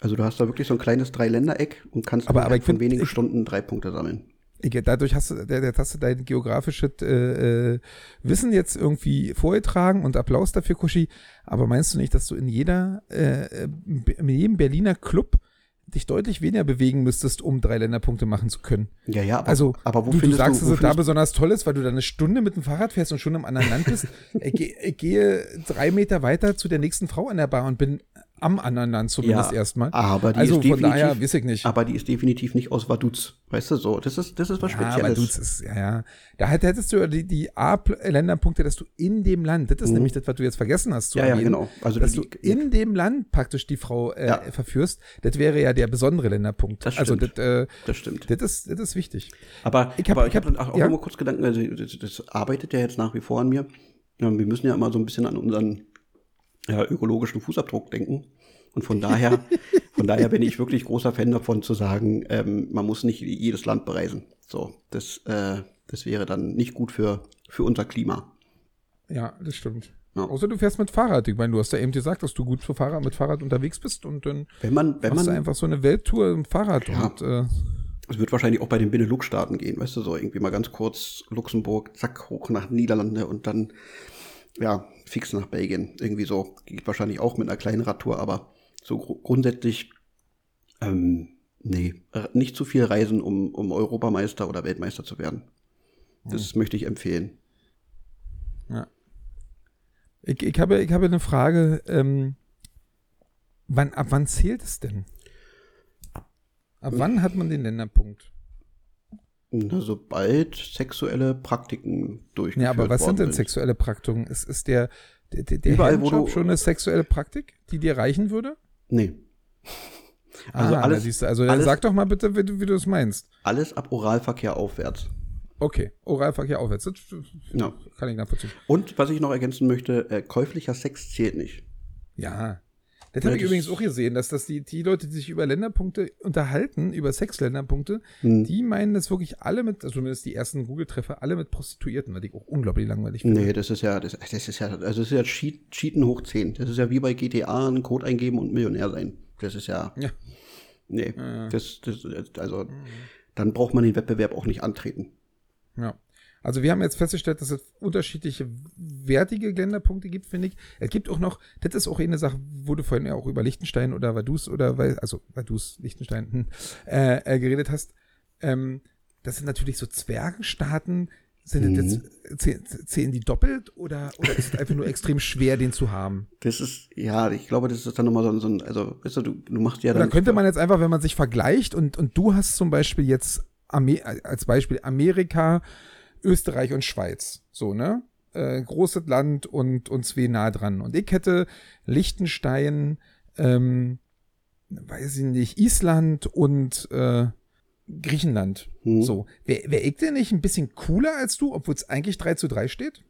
Also du hast da wirklich so ein kleines Dreiländereck und kannst Aber- aber von wenigen Stunden drei Punkte sammeln. Dadurch hast du, der, hast du dein geografisches äh, äh, Wissen jetzt irgendwie vorgetragen und Applaus dafür, Kuschi. Aber meinst du nicht, dass du in jeder, äh, in jedem Berliner Club dich deutlich weniger bewegen müsstest, um drei Länderpunkte machen zu können? Ja, ja, aber, Also, aber wo du, du findest sagst, du, dass wo es da besonders toll ist, weil du da eine Stunde mit dem Fahrrad fährst und schon im anderen Land bist. ich gehe drei Meter weiter zu der nächsten Frau an der Bar und bin am anderen Land zumindest Ja, erstmal. aber die also ist von definitiv, daher weiß ich nicht. aber die ist definitiv nicht aus Vaduz. Weißt du so? Das ist, das ist was Ja, Spezielles. du, das ist, ja, ja. Da hätt- hättest du ja die, die A-Länderpunkte, dass du in dem Land, das ist nämlich das, was du jetzt vergessen hast zu Mhm. Ja, ja, erwähnen, genau. Also dass die- du in dem Land praktisch die Frau äh, Ja. verführst, das wäre ja der besondere Länderpunkt. Das also das, stimmt. äh, das stimmt. das, ist, das ist wichtig. Aber Ich ich hab- habe hab, hab- auch, ja? mal kurz Gedanken, also das, das arbeitet ja jetzt nach wie vor an mir. Ja, Wir müssen ja immer so ein bisschen an unseren ja, ökologischen Fußabdruck denken. Und von daher, von daher bin ich wirklich großer Fan davon zu sagen, ähm, man muss nicht jedes Land bereisen. So, das, äh, das wäre dann nicht gut für, für unser Klima. Ja, das stimmt. Ja. Außer du fährst mit Fahrrad. Ich meine, du hast ja eben gesagt, dass du gut für Fahrrad, mit Fahrrad unterwegs bist und dann Wenn man, wenn machst du man, einfach so eine Welttour im Fahrrad Ja. und äh, es wird wahrscheinlich auch bei den Benelux-Staaten gehen, weißt du, so irgendwie mal ganz kurz Luxemburg, zack, hoch nach Niederlande und dann, ja, fix nach Belgien. Irgendwie so. Geht wahrscheinlich auch mit einer kleinen Radtour, aber so gru- grundsätzlich, ähm, nee, nicht zu viel reisen, um, um Europameister oder Weltmeister zu werden. Das möchte ich empfehlen. ja. Ich, ich, habe, ich habe eine Frage. Ähm, wann, ab wann zählt es denn? Ab wann hat man den Länderpunkt? Na, sobald sexuelle Praktiken durchgeführt Ja, aber was sind denn sexuelle Praktiken? Ist, ist der, der, der, Überall, Handjob schon eine sexuelle Praktik, die dir reichen würde? Nee. Also ah, alles- siehst du, also alles- sag doch mal bitte, wie du, wie du es meinst. Alles ab Oralverkehr aufwärts. Okay, Oralverkehr aufwärts. Das Ja. kann ich nachvollziehen. Und was ich noch ergänzen möchte, äh, käuflicher Sex zählt nicht. Ja. Das habe ich übrigens auch gesehen, dass das die, die Leute, die sich über Länderpunkte unterhalten, über Sexländerpunkte, Hm. die meinen das wirklich alle mit, also zumindest die ersten Google-Treffer, alle mit Prostituierten, was ich auch unglaublich langweilig finde. Nee, das ist ja, das, das ist ja, also das ist ja Cheat, Cheaten hoch 10. Das ist ja wie bei GTA einen Code eingeben und Millionär sein. Das ist ja, Ja. nee, Ja. das, das, also, dann braucht man den Wettbewerb auch nicht antreten. Ja. Also wir haben jetzt festgestellt, dass es unterschiedliche wertige Länderpunkte gibt, finde ich. Es gibt auch noch, das ist auch eine Sache, wo du vorhin ja auch über Liechtenstein oder Vaduz oder, weil- also Vaduz, Liechtenstein, hm, äh, äh, geredet hast. Ähm, das sind natürlich so Zwergenstaaten. Sind das jetzt, zählen, die doppelt oder, oder ist es einfach nur extrem schwer, den zu haben? Das ist, ja, ich glaube, das ist dann nochmal so, ein- so ein, also, weißt du, du, du machst ja dann. könnte man jetzt einfach, wenn man sich vergleicht und, und du hast zum Beispiel jetzt Amer als Beispiel Amerika, Österreich und Schweiz, so, ne? Äh, großes Land und uns weh nah dran. Und ich hätte Liechtenstein, ähm, weiß ich nicht, Island und äh, Griechenland. Hm. So. Wäre wär ich denn nicht ein bisschen cooler als du, obwohl es eigentlich 3 zu 3 steht?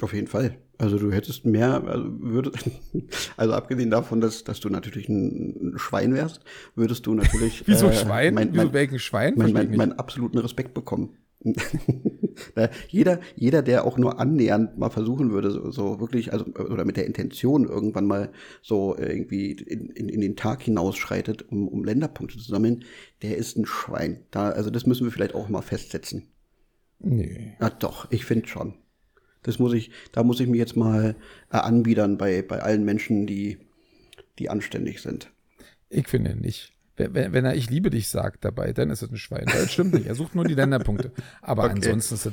Auf jeden Fall. Also du hättest mehr, also würdest, also abgesehen davon, dass, dass du natürlich ein Schwein wärst, würdest du natürlich. Wieso äh, Schwein? Mein, Wieso mein, welchen Schwein? mein, mein, meinen absoluten Respekt bekommen. Jeder, jeder, der auch nur annähernd mal versuchen würde, so, so wirklich, also oder mit der Intention irgendwann mal so äh, irgendwie in, in, in den Tag hinausschreitet, um, um Länderpunkte zu sammeln, der ist ein Schwein. Da, also das müssen wir vielleicht auch mal festsetzen. nee. Ja, doch, ich finde schon. Das muss ich, da muss ich mich jetzt mal äh, anbiedern bei, bei allen Menschen, die, die anständig sind. Ich finde nicht. Wenn, wenn er Ich liebe dich sagt dabei, dann ist es ein Schwein. Das stimmt nicht. Er sucht nur die Länderpunkte. Aber Okay. ansonsten ist es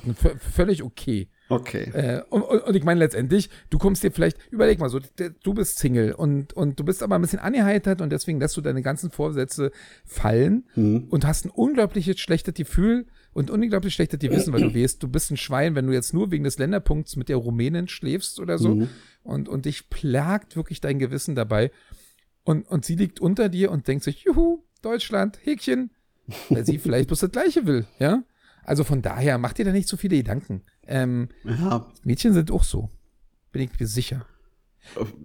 völlig okay. Okay. Äh, und, und, ich meine letztendlich, du kommst dir vielleicht, überleg mal so, du bist Single und, und du bist aber ein bisschen angeheitert und deswegen lässt du deine ganzen Vorsätze fallen Mhm. und hast ein unglaubliches schlechtes Gefühl und unglaublich schlechtes Gewissen, weil du weißt, du bist ein Schwein, wenn du jetzt nur wegen des Länderpunkts mit der Rumänin schläfst oder so Mhm. und, und dich plagt wirklich dein Gewissen dabei und, und sie liegt unter dir und denkt sich, juhu, Deutschland, Häkchen, weil sie vielleicht bloß das Gleiche will, ja? Also von daher, mach dir da nicht so viele Gedanken. Ähm, Ja, Mädchen sind auch so. Bin ich mir sicher.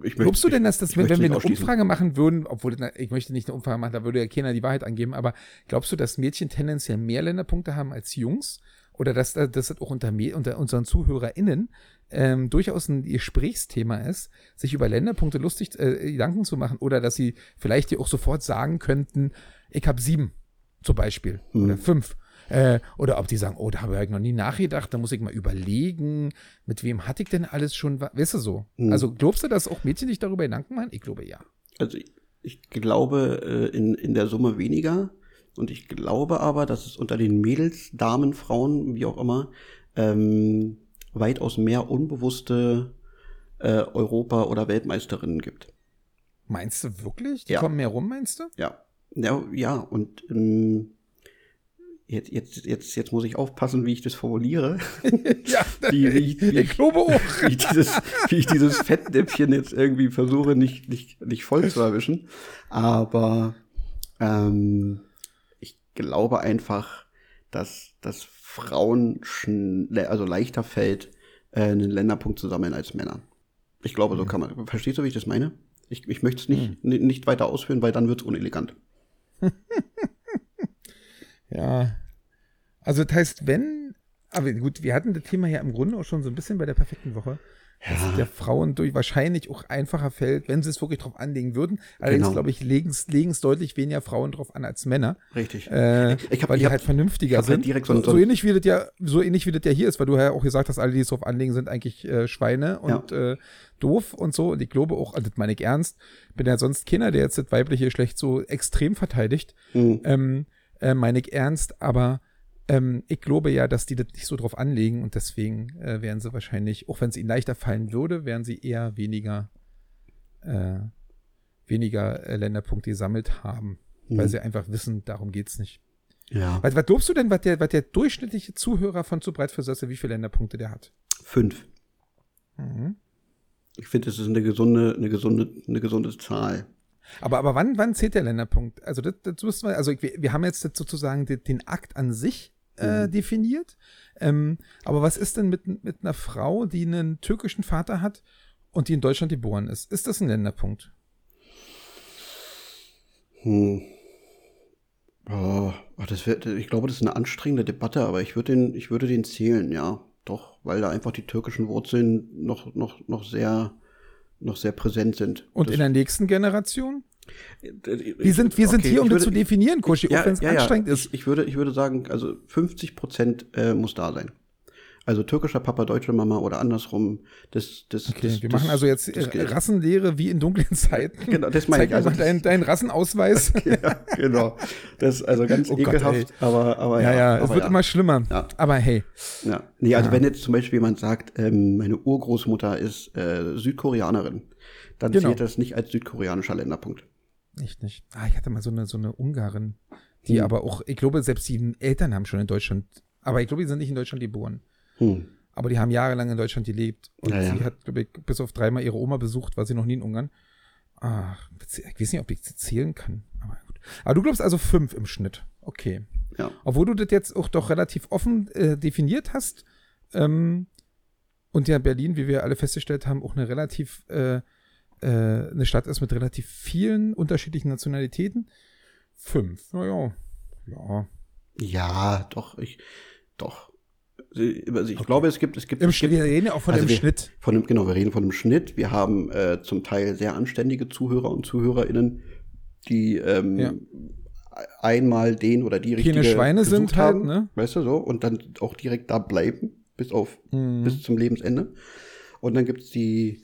ich Glaubst du denn, dass das, wenn, möchte wenn wir eine. Umfrage machen würden, obwohl na, ich möchte nicht eine Umfrage machen, da würde ja keiner die Wahrheit angeben, aber glaubst du, dass Mädchen tendenziell mehr Länderpunkte haben als Jungs? Oder dass da- dass das auch unter, unter unseren ZuhörerInnen ähm, durchaus ein Gesprächsthema ist, sich über Länderpunkte lustig äh, Gedanken zu machen oder dass sie vielleicht dir auch sofort sagen könnten, ich habe sieben zum Beispiel oder fünf. Äh, oder ob die sagen, oh, da habe ich noch nie nachgedacht, da muss ich mal überlegen, mit wem hatte ich denn alles schon, weißt du so. Also glaubst du, dass auch Mädchen sich darüber Gedanken machen? Ich glaube ja. Also ich, ich glaube äh, in, in der Summe weniger. Und ich glaube aber, dass es unter den Mädels, Damen, Frauen, wie auch immer, ähm, weitaus mehr unbewusste äh, Europa- oder Weltmeisterinnen gibt. Meinst du wirklich? Die Ja. kommen mehr rum, meinst du? Ja. Ja, ja und ähm, jetzt, jetzt, jetzt, jetzt muss ich aufpassen, wie ich das formuliere. Ja, Wie, wie, ich- wie, ich glaube auch. wie, ich dieses, wie ich dieses Fettnäpfchen jetzt irgendwie versuche, nicht, nicht, nicht voll zu erwischen. Aber ähm, glaube einfach, dass, dass Frauen schnell, also leichter fällt, äh, einen Länderpunkt zu sammeln als Männer. Ich glaube, so kann man. Verstehst du, wie ich das meine? Ich, ich möchte es nicht, ni- nicht weiter ausführen, weil dann wird es unelegant. Ja. Also das heißt, wenn, aber gut, wir hatten das Thema ja im Grunde auch schon so ein bisschen bei der perfekten Woche. Dass es der Frauen durch wahrscheinlich auch einfacher fällt, wenn sie es wirklich drauf anlegen würden. Allerdings, Genau. glaube ich, legen es deutlich weniger Frauen drauf an als Männer. Richtig. Äh, Ich hab- weil die hab- halt vernünftiger halt sind. direkt so so, ähnlich wie das ja, so ähnlich wie das ja hier ist, weil du ja auch gesagt hast, alle, die es drauf anlegen, sind eigentlich äh, Schweine und äh, doof und so. Und ich glaube auch, also das meine ich ernst, bin ja sonst Kinder, der jetzt das weibliche Geschlecht so extrem verteidigt. Mhm. Ähm, äh, meine ich ernst, aber Ähm, ich glaube ja, dass die das nicht so drauf anlegen und deswegen äh, werden sie wahrscheinlich, auch wenn es ihnen leichter fallen würde, werden sie eher weniger, äh, weniger äh, Länderpunkte gesammelt haben, weil Mhm. sie einfach wissen, darum geht's nicht. Ja. Was, was glaubst du denn, was der, was der durchschnittliche Zuhörer von zu breit für Soße, wie viele Länderpunkte der hat? Fünf. Mhm. Ich finde, das ist eine gesunde, eine gesunde, eine gesunde Zahl. Aber, aber wann, wann zählt der Länderpunkt? Also das, das müssen wir, also wir, wir haben jetzt sozusagen den, den Akt an sich äh, Mhm. definiert. Ähm, aber was ist denn mit, mit einer Frau, die einen türkischen Vater hat und die in Deutschland geboren ist? Ist das ein Länderpunkt? Hm. Oh, das wird, ich glaube, das ist eine anstrengende Debatte, aber ich würde den, ich würde den zählen, ja. Doch, weil da einfach die türkischen Wurzeln noch, noch, noch sehr, noch sehr präsent sind. Und das, in der nächsten Generation? wir Wir sind, wir sind hier, um das zu definieren, Kuschi, ja, auch wenn es ja, ja. anstrengend ist. Ich, ich, würde, ich würde sagen, also 50 Prozent äh, muss da sein. Also türkischer Papa, deutsche Mama oder andersrum. Das, das, Okay, das, wir das, machen also jetzt äh. Rassenlehre wie in dunklen Zeiten. Genau, das meine Zeig ich. Also mal deinen, deinen Rassenausweis. ja, genau. Das ist also ganz Oh Gott, ekelhaft, aber, aber ja, ja, es aber wird ja. immer schlimmer. Ja. Aber hey, Ja. Nee, also Ja. wenn jetzt zum Beispiel jemand sagt, ähm, meine Urgroßmutter ist äh, Südkoreanerin, dann Genau. zählt das nicht als südkoreanischer Länderpunkt. Echt nicht. Ah, ich hatte mal so eine, so eine Ungarin, die Hm. aber auch, ich glaube, selbst die Eltern haben schon in Deutschland, aber ich glaube, die sind nicht in Deutschland geboren. Hm. Aber die haben jahrelang in Deutschland gelebt. Und Ja, ja. sie hat, glaube ich, bis auf dreimal ihre Oma besucht, war sie noch nie in Ungarn. Ach, ich weiß nicht, ob ich das zählen kann. Aber gut. Aber du glaubst also fünf im Schnitt. Okay. Ja. Obwohl du das jetzt auch doch relativ offen äh, definiert hast. Ähm, und ja, Berlin, wie wir alle festgestellt haben, auch eine relativ, äh, äh, eine Stadt ist mit relativ vielen unterschiedlichen Nationalitäten. Fünf, naja. Ja. Ja, doch, ich, doch. Also ich glaube, es gibt, es gibt, Im es gibt wir reden ja auch von also dem wir- Schnitt. von dem, genau, wir reden von einem Schnitt. Wir haben äh, zum Teil sehr anständige Zuhörer und Zuhörerinnen, die ähm, Ja. einmal den oder die Keine richtige Schweine gesucht sind halt, haben, ne? weißt du so, und dann auch direkt da bleiben bis auf Mhm. bis zum Lebensende. Und dann gibt's die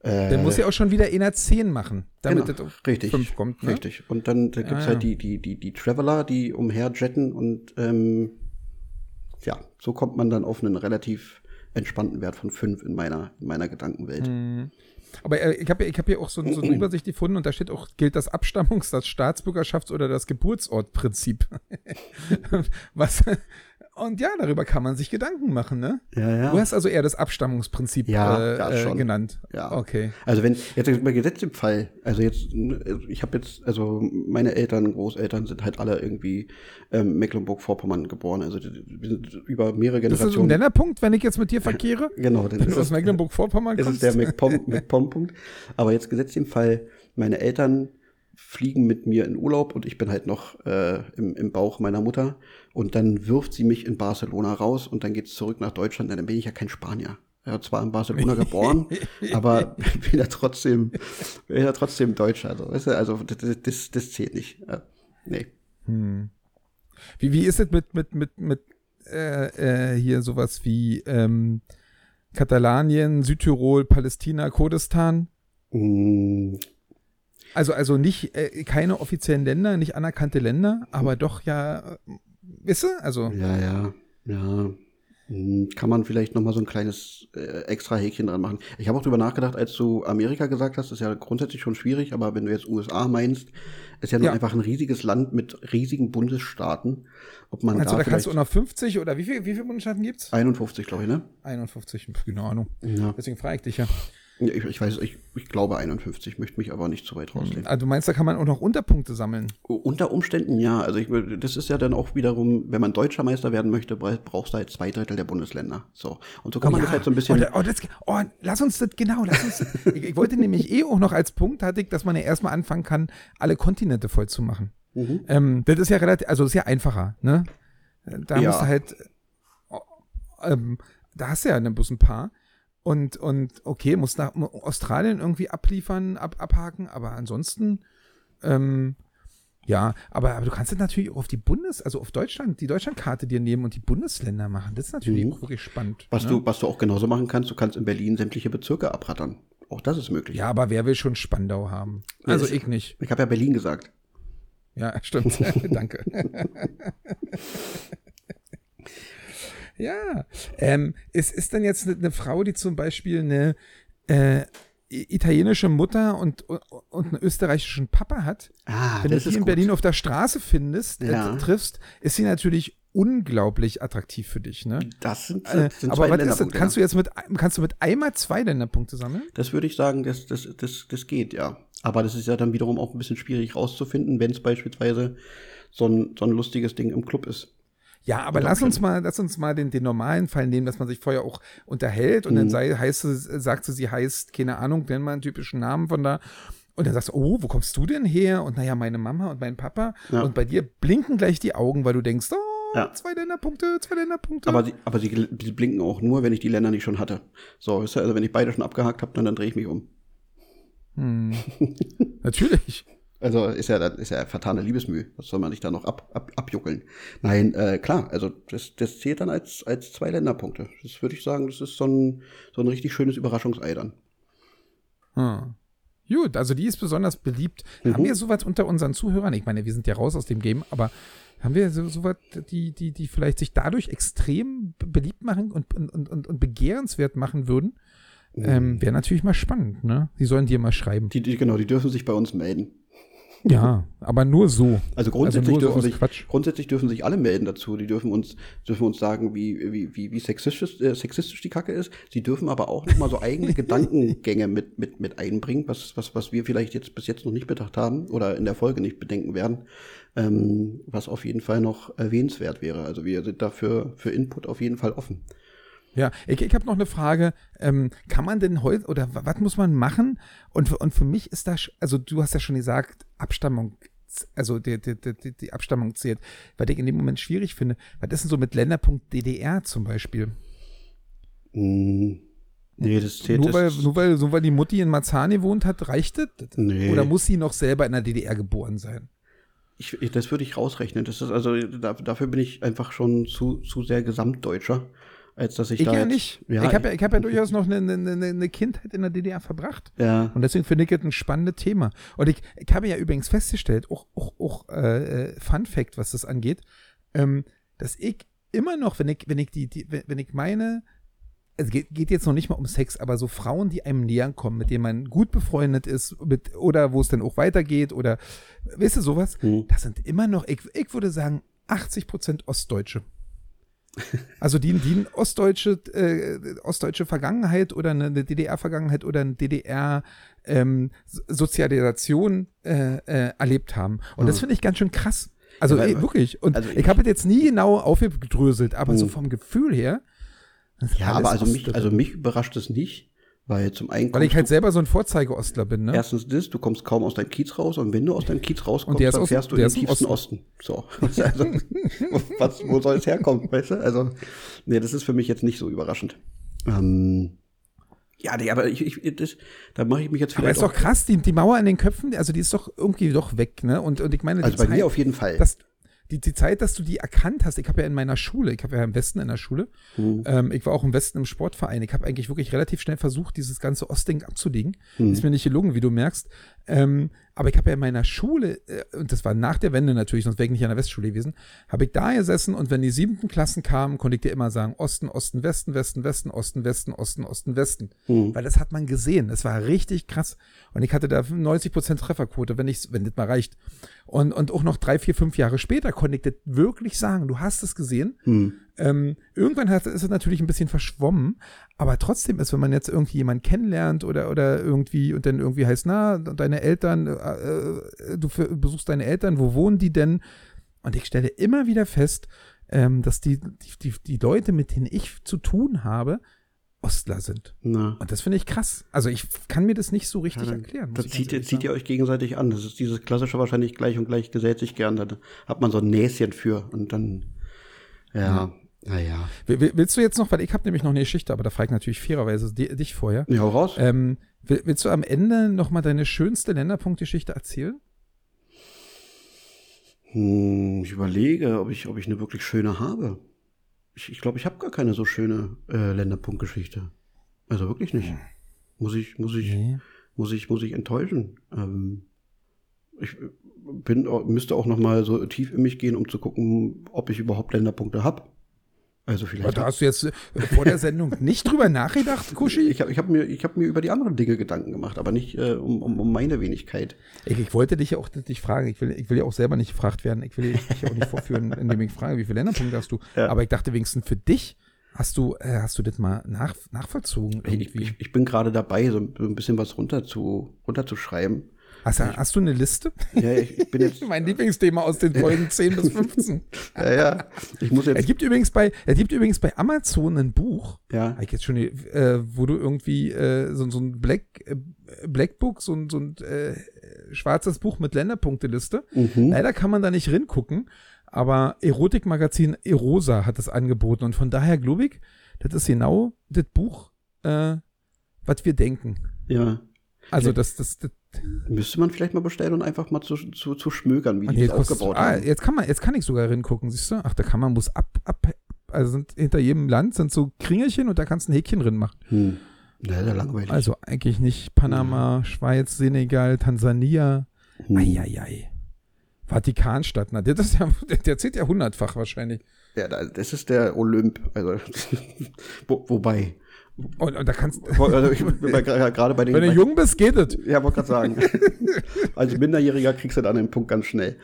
äh, Der muss ja auch schon wieder einer 10 machen, damit genau, das auf richtig, 5 kommt. Ne? Richtig. Und dann da gibt's Ah, halt ja. die, die, die, die Traveler, die umherjetten und ähm, ja, so kommt man dann auf einen relativ entspannten Wert von fünf in meiner, in meiner Gedankenwelt. Mhm. Aber äh, ich habe ich hab hier auch so, so eine Übersicht gefunden und da steht auch, gilt das Abstammungs-, das Staatsbürgerschafts- oder das Geburtsortprinzip. Was? Und ja, darüber kann man sich Gedanken machen, ne? Ja, ja. Du hast also eher das Abstammungsprinzip Ja, äh, ja, äh, schon. genannt. Ja. Okay. Also wenn, jetzt mal gesetzt im Fall, also jetzt, ich habe jetzt, also meine Eltern, Großeltern sind halt alle irgendwie ähm, Mecklenburg-Vorpommern geboren. Also wir sind über mehrere Ist das ein Generationen. Nennerpunkt, wenn ich jetzt mit dir verkehre? Genau, dann Wenn ist du aus Mecklenburg-Vorpommern ist kommst? es der McPom, McPom-Punkt. Aber jetzt gesetzt im Fall, meine Eltern fliegen mit mir in Urlaub und ich bin halt noch äh, im, im Bauch meiner Mutter und dann wirft sie mich in Barcelona raus und dann geht's zurück nach Deutschland, dann bin ich ja kein Spanier. Ja, zwar in Barcelona geboren, aber bin ja trotzdem, bin ja trotzdem Deutscher. Also, weißt du, also das, das, das zählt nicht. Ja, nee. Hm. Wie, wie ist es mit, mit, mit, mit äh, äh, hier sowas wie ähm, Katalanien, Südtirol, Palästina, Kurdistan? Mm, Also, also nicht, äh, keine offiziellen Länder, nicht anerkannte Länder, aber doch ja, äh, wisst ihr? Also, Ja, ja, ja. Hm, Kann man vielleicht noch mal so ein kleines äh, extra Häkchen dran machen. Ich habe auch drüber nachgedacht, als du Amerika gesagt hast, ist ja grundsätzlich schon schwierig, aber wenn du jetzt USA meinst, ist ja nur Ja. einfach ein riesiges Land mit riesigen Bundesstaaten. Ob man also da da kannst du unter 50 oder wie viel, wie viele Bundesstaaten gibt's? 51, glaube ich, ne? 51, keine Ahnung. Ja. Deswegen frage ich dich ja. Ja, Ich, ich weiß, ich, ich glaube 51, möchte mich aber nicht zu weit rauslehnen. Also du meinst, da kann man auch noch Unterpunkte sammeln? Unter Umständen ja. Also ich, das ist ja dann auch wiederum, wenn man deutscher Meister werden möchte, bra- brauchst du halt zwei Drittel der Bundesländer. So. Und so kann man das halt so ein bisschen. Oh, oh, das, oh, lass uns das, genau, lass uns. ich, ich wollte nämlich eh auch noch als Punkt hatte ich, dass man ja erstmal anfangen kann, alle Kontinente voll zu machen. Mhm. Ähm, das ist ja relativ, also das ist ja einfacher, ne? Da Ja. musst du halt, oh, ähm, da hast du ja ne, bloß ein paar. Und, und okay, musst nach Australien irgendwie abliefern, ab, abhaken, aber ansonsten, ähm, ja, aber, aber du kannst das natürlich auch auf die Bundes-, also auf Deutschland, die Deutschlandkarte dir nehmen und die Bundesländer machen. Das ist natürlich Mhm. auch wirklich spannend. Was, ne? du, was du auch genauso machen kannst, du kannst in Berlin sämtliche Bezirke abrattern. Auch das ist möglich. Ja, aber wer will schon Spandau haben? Also es- ich nicht. Ich habe ja Berlin gesagt. Ja, stimmt. Danke. Ja. Ähm, es ist dann jetzt eine, Frau, die zum Beispiel eine äh, italienische Mutter und, und, und einen österreichischen Papa hat. Ah, Wenn du ist in gut. Berlin auf der Straße findest, Ja. äh, triffst, ist sie natürlich unglaublich attraktiv für dich. Ne? Das sind, Äh, sind aber was ist das? Kannst du jetzt mit, kannst du mit einmal zwei Länderpunkte sammeln? Das würde ich sagen, das, das, das, das geht, ja. Aber das ist ja dann wiederum auch ein bisschen schwierig rauszufinden, wenn es beispielsweise so ein, so ein lustiges Ding im Club ist. Ja, aber Oder lass uns mal, lass uns mal den, den normalen Fall nehmen, dass man sich vorher auch unterhält und dann Mhm. sei, heißt sie, sagt sie, sie heißt, keine Ahnung, nenn mal einen typischen Namen von da. Und dann sagst du, oh, wo kommst du denn her? Und naja, meine Mama und mein Papa. Ja. Und bei dir blinken gleich die Augen, weil du denkst, oh, Ja. zwei Länderpunkte, zwei Länderpunkte. Aber, sie, aber sie, sie blinken auch nur, wenn ich die Länder nicht schon hatte. So, also wenn ich beide schon abgehakt habe, dann, dann drehe ich mich um. hm. Natürlich. Also ist ja, ist ja vertane Liebesmühe. Was soll man sich da noch ab, ab, abjuckeln? Nein, äh, klar, also das, das zählt dann als, als zwei Länderpunkte. Das würde ich sagen, das ist so ein, so ein richtig schönes Überraschungsei dann. Hm. Gut, also die ist besonders beliebt. Mhm. Haben wir sowas unter unseren Zuhörern? Ich meine, wir sind ja raus aus dem Game, aber haben wir so, sowas, die, die, die vielleicht sich dadurch extrem be- beliebt machen und, und, und, und begehrenswert machen würden? Ähm, Wäre natürlich mal spannend, ne? Die sollen dir mal schreiben. Die, die, genau, die dürfen sich bei uns melden. Ja, aber nur so. Also grundsätzlich, nur so dürfen sich, Quatsch. grundsätzlich dürfen sich alle melden dazu. Die dürfen uns, dürfen uns sagen, wie, wie, wie, wie sexistisch, äh, sexistisch die Kacke ist. Sie dürfen aber auch noch mal so eigene Gedankengänge mit, mit, mit einbringen, was, was, was wir vielleicht jetzt bis jetzt noch nicht bedacht haben oder in der Folge nicht bedenken werden, ähm, was auf jeden Fall noch erwähnenswert wäre. Also wir sind dafür für Input auf jeden Fall offen. Ja, ich, ich habe noch eine Frage. Ähm, kann man denn heute, oder wa- was muss man machen? Und, für- und für mich ist das, also du hast ja schon gesagt, Abstammung, also die, die, die, die Abstammung zählt, weil ich in dem Moment schwierig finde. Was ist denn so mit Länderpunkt DDR zum Beispiel? Mm, nee, das zählt. Nur weil, nur, weil, nur weil die Mutti in Marzahn gewohnt hat, reicht das? Nee. Oder muss sie noch selber in der DDR geboren sein? Ich, das würde ich rausrechnen. Das ist also da, dafür bin ich einfach schon zu, zu sehr Gesamtdeutscher, als dass ich, Ich da ja jetzt- nicht. Ja, ich habe ja, ich hab ja durchaus noch eine, eine, eine Kindheit in der DDR verbracht. ja. Und deswegen finde ich das ein spannendes Thema. Und ich, ich habe ja übrigens festgestellt, auch, auch, auch äh, äh, Fun Fact, was das angeht, ähm, dass ich immer noch, wenn ich, wenn ich die, die wenn, ich meine, es geht, geht jetzt noch nicht mal um Sex, aber so Frauen, die einem näher kommen, mit denen man gut befreundet ist, mit, oder wo es dann auch weitergeht, oder weißt du sowas, Hm. das sind immer noch, ich, ich würde sagen, 80% Ostdeutsche. Also die, die eine ostdeutsche, äh, ostdeutsche Vergangenheit oder eine, DDR-Vergangenheit oder eine DDR-Sozialisation äh, äh, erlebt haben. Und das Hm. finde ich ganz schön krass. Also Ja, ey, wirklich. Und also ich, ich- habe jetzt nie genau aufgedröselt, aber so Hm. vom Gefühl her. Ja, aber also mich, also mich überrascht es nicht, weil zum einen weil ich halt selber so ein Vorzeige-Ostler bin, ne? erstens das, du kommst kaum aus deinem Kiez raus und wenn du aus deinem Kiez rauskommst, dann aus- fährst du in den tiefsten Osten. So. Also, was, wo soll es herkommen, weißt du? Also, nee, das ist für mich jetzt nicht so überraschend. Ähm, ja, nee, aber ich, ich das, da mache ich mich jetzt Aber vielleicht ist doch krass, die, die Mauer in den Köpfen, also die ist doch irgendwie doch weg, ne? Und, und ich meine, also bei Zeit, mir auf jeden Fall. dass, die, die Zeit, dass du die erkannt hast, ich habe ja in meiner Schule, ich habe ja im Westen in der Schule, Hm. ähm, ich war auch im Westen im Sportverein, ich habe eigentlich wirklich relativ schnell versucht, dieses ganze Ostding abzulegen. Hm. Ist mir nicht gelungen, wie du merkst. Ähm, aber ich habe ja in meiner Schule, äh, und das war nach der Wende natürlich, sonst wäre ich nicht an der Westschule gewesen, habe ich da gesessen und wenn die siebten Klassen kamen, konnte ich dir immer sagen, Osten, Osten, Westen, Westen, Westen, Osten, Westen, Osten, Osten, Westen. Hm. Weil das hat man gesehen. Das war richtig krass. Und ich hatte da 90% Trefferquote, wenn ich, wenn das mal reicht. Und, und auch noch drei, vier, fünf Jahre später konnte ich das wirklich sagen. Du hast es gesehen. Hm. Ähm, irgendwann hat, ist es natürlich ein bisschen verschwommen, aber trotzdem ist, wenn man jetzt irgendwie jemanden kennenlernt oder, oder irgendwie und dann irgendwie heißt, na, deine Eltern, äh, äh, du für- besuchst deine Eltern, wo wohnen die denn? Und ich stelle immer wieder fest, ähm, dass die, die, die, Leute, mit denen ich zu tun habe, Ostler sind. Na. Und das finde ich krass. Also ich kann mir das nicht so richtig Ja, dann- erklären. Das zieht, zieht ihr euch gegenseitig an. Das ist dieses klassische wahrscheinlich gleich und gleich gesellt sich gern. Da hat man so ein Näschen für und dann, ja, naja. Will- will- Willst du jetzt noch, weil ich habe nämlich noch eine Geschichte, aber da frage ich natürlich fairerweise di- dich vorher. Ja, hau raus. Ähm, will- willst du am Ende noch mal deine schönste Länderpunktgeschichte erzählen? Hm, ich überlege, ob ich, ob ich eine wirklich schöne habe. Ich glaube, ich, glaub, ich habe gar keine so schöne äh, Länderpunktgeschichte. Also wirklich nicht. Muss ich, muss ich, Nee. muss ich, muss ich enttäuschen. Ähm, ich bin, müsste auch noch mal so tief in mich gehen, um zu gucken, ob ich überhaupt Länderpunkte habe. Also Aber vielleicht. da hast du jetzt äh, vor der Sendung nicht drüber nachgedacht, Kuschi? ich habe ich hab mir, ich hab mir über die anderen Dinge Gedanken gemacht, aber nicht äh, um, um, um meine Wenigkeit. Ich, ich wollte dich ja auch nicht fragen. Ich will, ich will ja auch selber nicht gefragt werden. Ich will dich ja auch nicht vorführen, indem ich frage, wie viele Länderpunkte hast du. Ja. Aber ich dachte wenigstens für dich hast du, äh, hast du das mal nach, nachvollzogen Ich, ich, ich bin gerade dabei, so ein so ein bisschen was runter zu, runterzuschreiben. Hast, du- hast du eine Liste? Ja, ich, ich bin jetzt. mein Lieblingsthema aus den Folgen 10 bis 15. ja, ja. Ich muss Es jetzt. gibt übrigens bei, es gibt übrigens bei Amazon ein Buch, Ja. ich jetzt schon, äh, wo du irgendwie äh, so, so ein Black, äh, Blackbook, so ein, so ein äh, schwarzes Buch mit Länderpunkteliste. Mhm. Leider kann man da nicht ringucken, aber Erotikmagazin Erosa hat es angeboten und von daher glaube ich, das ist genau das Buch, äh, was wir denken. Ja. Also das, das, das Müsste man vielleicht mal bestellen und einfach mal zu, zu, zu schmökern, wie Ah, die nee, das kostet- aufgebaut ah, haben. jetzt kann man, jetzt kann ich sogar ringucken, siehst du? Ach, da kann man, muss ab, ab, also sind hinter jedem Land sind so Kringelchen und da kannst du ein Häkchen drin machen. Hm. Sehr langweilig. Also eigentlich nicht Panama, Schweiz, Senegal, Tansania. Hm. Eieiei. Vatikanstadt, na, das ist ja, der zählt ja hundertfach wahrscheinlich. Ja, da- das ist der Olymp. Also, wo, wobei. Und, und da kannst Also ich bin gerade bei den. wenn du bei, jung bist, geht es. Ja, wollte gerade sagen. Als Minderjähriger kriegst du dann den Punkt ganz schnell.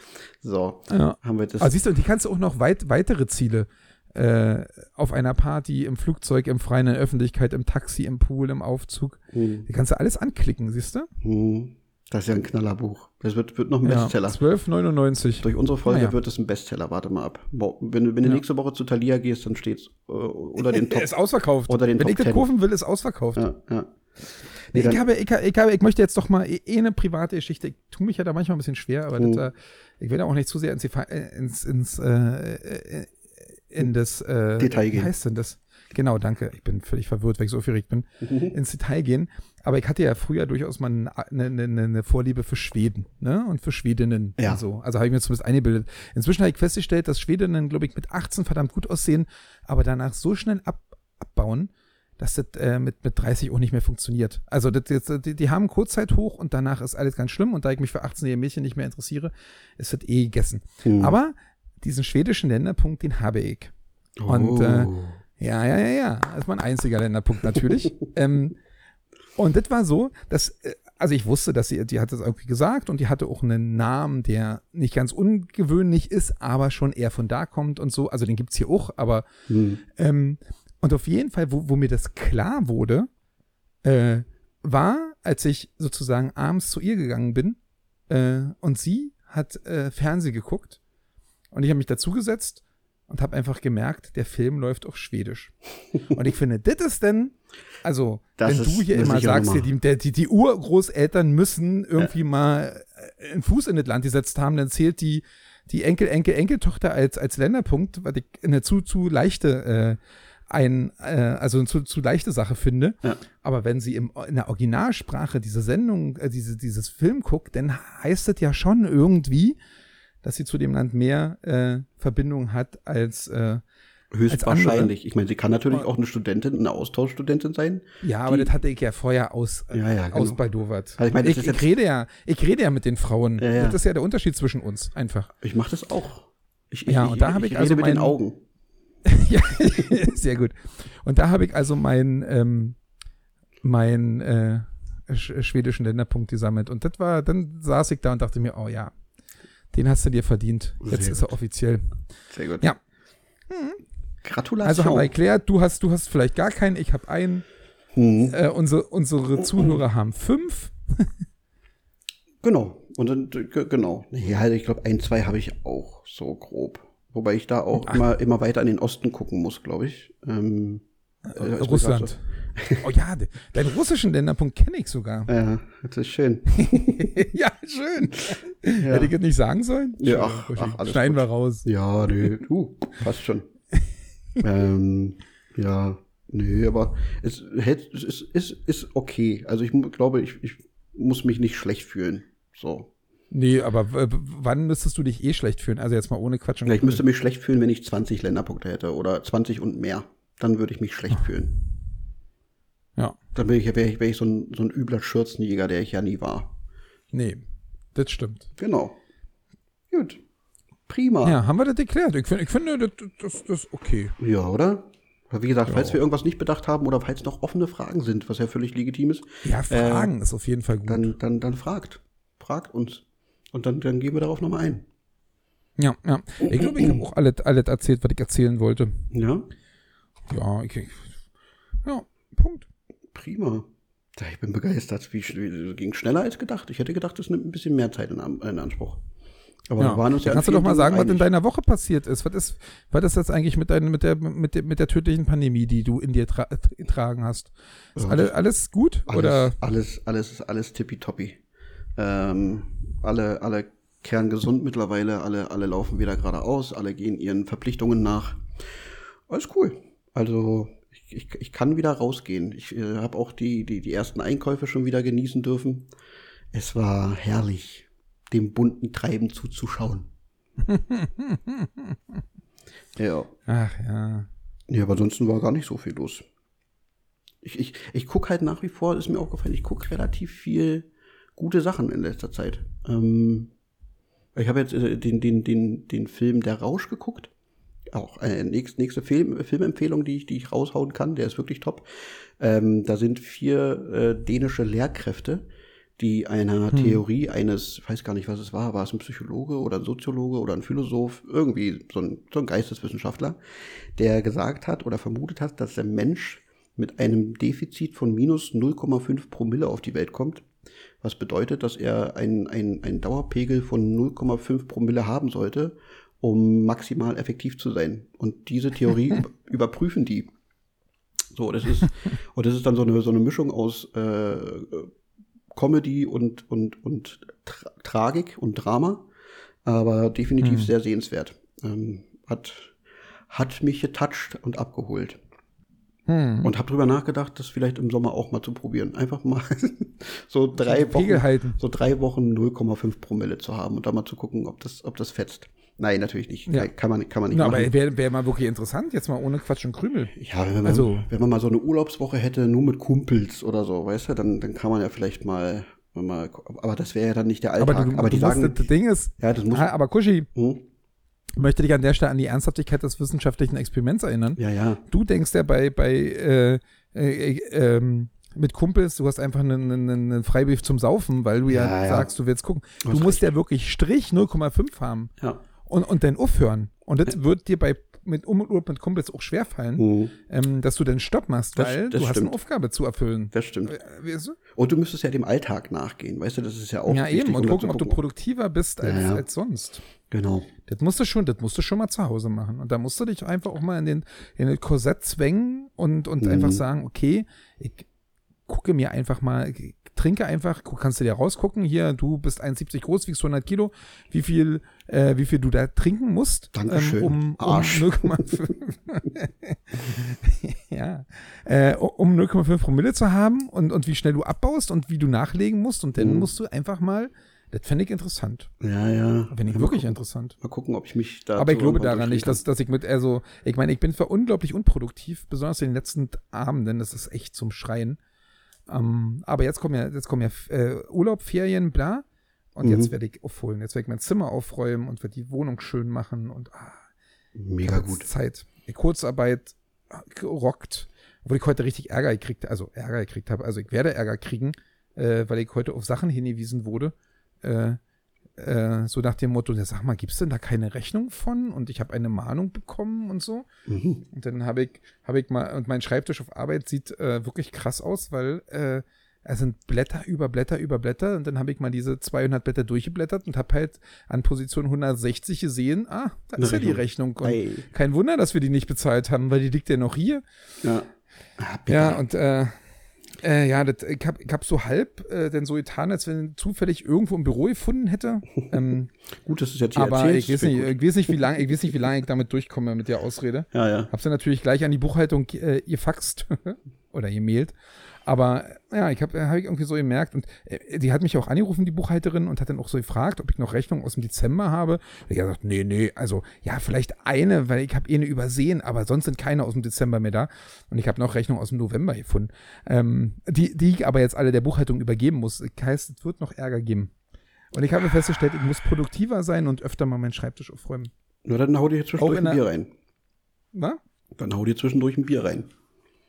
So, Ja. haben wir das. Aber siehst du, und die kannst du auch noch weit, weitere Ziele äh, auf einer Party, im Flugzeug, im Freien, in der Öffentlichkeit, im Taxi, im Pool, im Aufzug. hm, Die kannst du alles anklicken, siehst du? hm, das ist ja ein Knallerbuch. Das wird, wird noch ein Ja, Bestseller. 12,99. Durch unsere Folge Naja. wird es ein Bestseller. Warte mal ab. Wenn, du- wenn du Ja. nächste Woche zu Thalia gehst, dann steht's äh, unter den Top. ist ausverkauft. Oder den Wenn Top ich das 10. kaufen will, ist ausverkauft. ja, ja. Nee, ich, habe, ich, habe, ich, habe, ich möchte jetzt doch mal eh eh eine private Geschichte. Ich tue mich ja da manchmal ein bisschen schwer, aber Mhm. das, äh, ich will da auch nicht zu sehr ins, äh, ins, ins äh, äh, in das äh, Detail Wie gehen. heißt denn das? Genau, danke. Ich bin völlig verwirrt, weil ich so aufgeregt bin. Mhm. Ins Detail gehen. Aber ich hatte ja früher durchaus mal eine, eine, eine, eine Vorliebe für Schweden, ne? Und für Schwedinnen. Ja. Und so. Also habe ich mir zumindest eingebildet. Inzwischen habe ich festgestellt, dass Schwedinnen, glaube ich, mit 18 verdammt gut aussehen, aber danach so schnell ab, abbauen, dass das äh, mit, mit 30 auch nicht mehr funktioniert. Also das jetzt, die, die haben Kurzzeit hoch und danach ist alles ganz schlimm. Und da ich mich für 18-jährige Mädchen nicht mehr interessiere, ist das eh gegessen. Hm. Aber diesen schwedischen Länderpunkt, den habe ich. Und äh, Oh. Ja, ja, ja, ja. Das ist mein einziger Länderpunkt natürlich. ähm, und das war so, dass, äh, also ich wusste, dass sie, die hat das irgendwie gesagt und die hatte auch einen Namen, der nicht ganz ungewöhnlich ist, aber schon eher von da kommt und so. Also den gibt's hier auch, aber Hm. ähm, und auf jeden Fall, wo, wo mir das klar wurde, äh, war, als ich sozusagen abends zu ihr gegangen bin äh, und sie hat äh, Fernsehen geguckt und ich habe mich dazugesetzt und habe einfach gemerkt, der Film läuft auf Schwedisch. und ich finde, das ist denn, also Das wenn du hier immer sagst, hier, die, die, die Urgroßeltern müssen irgendwie mal äh, einen Fuß in das Land gesetzt haben, dann zählt die die Enkel, Enkel, Enkeltochter als, als Länderpunkt, was ich eine zu, zu leichte, äh, ein, äh, also eine zu, zu leichte Sache finde. Ja. Aber wenn sie im, in der Originalsprache diese Sendung, äh, diese, dieses Film guckt, dann heißt es ja schon irgendwie, dass sie zu dem Land mehr äh, Verbindung hat als, äh, Höchstwahrscheinlich. Ich meine, sie kann natürlich auch eine Studentin, eine Austauschstudentin sein. ja, aber das hatte ich ja vorher aus, äh, Ja, ja, genau. ausbaldowert. Also ich meine, ich, ich rede ja, ich rede ja mit den Frauen. Ja, ja. Das ist ja der Unterschied zwischen uns, einfach. Ich mache das auch. Ich, Ja, und da habe ich rede also mit den Augen. ja, sehr gut. Und da habe ich also meinen ähm, mein, äh, sch schwedischen Länderpunkt gesammelt. Und das war, dann saß ich da und dachte mir, oh ja, den hast du dir verdient. Jetzt Sehr ist er offiziell. Sehr gut. Ja. Gratulation. Also haben wir erklärt, du hast, du hast vielleicht gar keinen, ich habe einen. Hm. Äh, unsere, unsere Zuhörer haben fünf. Genau. Und dann, genau. Ja, ich glaube, ein, zwei habe ich auch so grob. Wobei ich da auch immer, immer weiter an den Osten gucken muss, glaube ich. Ähm, äh, Russland. Oh ja, de- deinen russischen Länderpunkt kenne ich sogar. So. Ja, das ist schön. ja, schön. Ja. Hätte ich das nicht sagen sollen? Ja, ach, ach, alles Schneiden gut. wir raus. Ja, nö, uh, passt schon. ähm, ja, nö, aber es, es ist, ist, ist okay. Also ich glaube, ich, ich muss mich nicht schlecht fühlen. So. Nee, aber wann müsstest du dich eh schlecht fühlen? Also jetzt mal ohne Quatsch und Ja, ich müsste mich schlecht fühlen, wenn ich 20 Länderpunkte hätte oder 20 und mehr. Dann würde ich mich schlecht fühlen. Ja, Dann wäre ich, wär ich, wär ich so, ein, so ein übler Schürzenjäger, der ich ja nie war. nee, das stimmt. Genau. Gut. Prima. Ja, haben wir das geklärt. Ich, find, ich finde, das, das, das ist okay. Ja, oder? Wie gesagt, falls Ja. wir irgendwas nicht bedacht haben oder falls noch offene Fragen sind, was ja völlig legitim ist, Ja, Fragen ist auf jeden Fall gut. dann, dann, dann fragt. Fragt uns. Und dann, dann gehen wir darauf nochmal ein. ja, ja. Ich glaube, ich habe auch alles, alles erzählt, was ich erzählen wollte. Ja, Ja, ich, ich ja, Punkt. prima. Ich bin begeistert. Wie, wie, ging schneller als gedacht. Ich hätte gedacht, das nimmt ein bisschen mehr Zeit in, in Anspruch. Aber Ja. wir waren uns ja Kannst an du doch mal sagen, was in deiner Woche passiert ist? Was ist, was ist jetzt eigentlich mit, dein, mit, der, mit, der, mit der tödlichen Pandemie, die du in dir tra getragen hast? Ist Ja, alle, alles gut? Alles, Oder? alles, alles alles tippitoppi. Ähm, alle, alle kerngesund mittlerweile, alle, alle laufen wieder geradeaus, alle gehen ihren Verpflichtungen nach. Alles cool. Also ich, ich, ich kann wieder rausgehen. Ich äh, habe auch die, die, die ersten Einkäufe schon wieder genießen dürfen. Es war herrlich, dem bunten Treiben zuzuschauen. ja. Ach ja. Ja, aber ansonsten war gar nicht so viel los. Ich, ich, ich gucke halt nach wie vor, ist mir aufgefallen, ich gucke relativ viel gute Sachen in letzter Zeit. Ähm, ich habe jetzt äh, den, den, den, den Film Der Rausch geguckt. Auch eine nächste, nächste Film, Filmempfehlung, die ich, die ich raushauen kann. Der ist wirklich top. Ähm, da sind vier äh, dänische Lehrkräfte, die einer Theorie eines, ich weiß gar nicht, was es war, war es ein Psychologe oder ein Soziologe oder ein Philosoph, irgendwie so ein, so ein Geisteswissenschaftler, der gesagt hat oder vermutet hat, dass der Mensch mit einem Defizit von minus 0,5 Promille auf die Welt kommt. Was bedeutet, dass er einen ein Dauerpegel von 0,5 Promille haben sollte, um maximal effektiv zu sein. Und diese Theorie über- überprüfen die. So, das ist, und das ist dann so eine, so eine Mischung aus äh, Comedy und, und, und Tra Tragik und Drama, aber definitiv sehr sehenswert. Ähm, hat, hat mich getoucht und abgeholt. Hm. Und habe drüber nachgedacht, das vielleicht im Sommer auch mal zu probieren. Einfach mal so drei Wochen, so drei Wochen 0,5 Promille zu haben und dann mal zu gucken, ob das, ob das fetzt. Nein, natürlich nicht. Ja. Kann man, kann man nicht Na, machen. aber wäre wär mal wirklich interessant, jetzt mal ohne Quatsch und Krümel. Ja, wenn man, Also- wenn man mal so eine Urlaubswoche hätte, nur mit Kumpels oder so, weißt du, dann, dann kann man ja vielleicht mal, mal aber das wäre ja dann nicht der Aber, Alltag. du, Aber, du die musst, sagen, das Ding ist, ja, das muss, ah, aber Kuschi, hm, ich möchte dich an der Stelle an die Ernsthaftigkeit des wissenschaftlichen Experiments erinnern. ja, ja, Du denkst ja bei, bei äh, äh, ähm, mit Kumpels, du hast einfach einen, einen, einen Freibrief zum Saufen, weil du ja, Ja, ja. sagst, du willst gucken. Du musst ja wirklich Strich 0,5 haben ja. Und, und dann aufhören. Und das wird dir bei mit Um und Urlaub mit Kumpels auch schwerfallen, Hm, ähm, dass du dann Stopp machst, weil das du hast stimmt. eine Aufgabe zu erfüllen. das stimmt. Äh, weißt du? Und du müsstest ja dem Alltag nachgehen, weißt du, das ist ja auch ja, wichtig, eben. Und dann gucken, ob du produktiver bist als, Ja, ja. als sonst. Genau. Das musst du schon, das musst du schon mal zu Hause machen. Und da musst du dich einfach auch mal in den, in den Korsett zwängen und, und Mhm. einfach sagen, okay, ich gucke mir einfach mal, trinke einfach, kannst du dir rausgucken, hier, du bist 1,70 groß, wiegst 100 Kilo, wie viel, äh, wie viel du da trinken musst, Dankeschön, um, um Arsch. 0,5 ja, äh, um 0,5 Promille zu haben und, und wie schnell du abbaust und wie du nachlegen musst und dann Mhm. musst du einfach mal, das fände ich interessant. Ja, ja. Finde ich wirklich gucken. interessant. Mal gucken, ob ich mich da. Aber ich glaube daran nicht, dass, dass ich mit, also, ich meine, ich bin für unglaublich unproduktiv, besonders in den letzten Abenden, das ist echt zum Schreien. Ähm, aber jetzt kommen ja, jetzt kommen ja äh, Urlaub, Ferien, bla. Und Mhm. jetzt werde ich aufholen. Jetzt werde ich mein Zimmer aufräumen und werde die Wohnung schön machen und ah, Mega gut. Zeit. Die Kurzarbeit ah, gerockt, obwohl ich heute richtig Ärger gekriegt also Ärger gekriegt habe. Also ich werde Ärger kriegen, äh, weil ich heute auf Sachen hingewiesen wurde. Äh, äh, so nach dem Motto, ja, sag mal, gibt's denn da keine Rechnung von? Und ich habe eine Mahnung bekommen und so. Mhm. Und dann habe ich, habe ich mal, und mein Schreibtisch auf Arbeit sieht äh, wirklich krass aus, weil äh, es sind Blätter über Blätter über Blätter. Und dann habe ich mal diese 200 Blätter durchgeblättert und habe halt an Position 160 gesehen, ah, da ist ja die Rechnung. Und Ei. kein Wunder, dass wir die nicht bezahlt haben, weil die liegt ja noch hier. Ja. Ah. Ja, und äh, äh, ja, das, ich habe hab so halb äh, denn so getan, als wenn ich zufällig irgendwo im Büro gefunden hätte. ähm, Gut, du es jetzt hier aber ich weiß, das nicht, ich, weiß nicht, wie lange, ich weiß nicht, wie lange ich damit durchkomme mit der Ausrede. Ja, ja. Hab's dann natürlich gleich an die Buchhaltung äh, gefaxt oder gemailt. Aber äh, ja, ich habe hab ich irgendwie so gemerkt und äh, die hat mich auch angerufen, die Buchhalterin, und hat dann auch so gefragt, ob ich noch Rechnung aus dem Dezember habe. Und ich habe gesagt, nee, nee, also ja, vielleicht eine, weil ich habe eh eine übersehen, aber sonst sind keine aus dem Dezember mehr da. Und ich habe noch Rechnung aus dem November gefunden, ähm, die, die ich aber jetzt alle der Buchhaltung übergeben muss. Das heißt, es wird noch Ärger geben. Und ich habe festgestellt, ich muss produktiver sein und öfter mal meinen Schreibtisch aufräumen. Nur dann hau dir zwischendurch in ein Bier rein. Na? Dann hau dir zwischendurch ein Bier rein.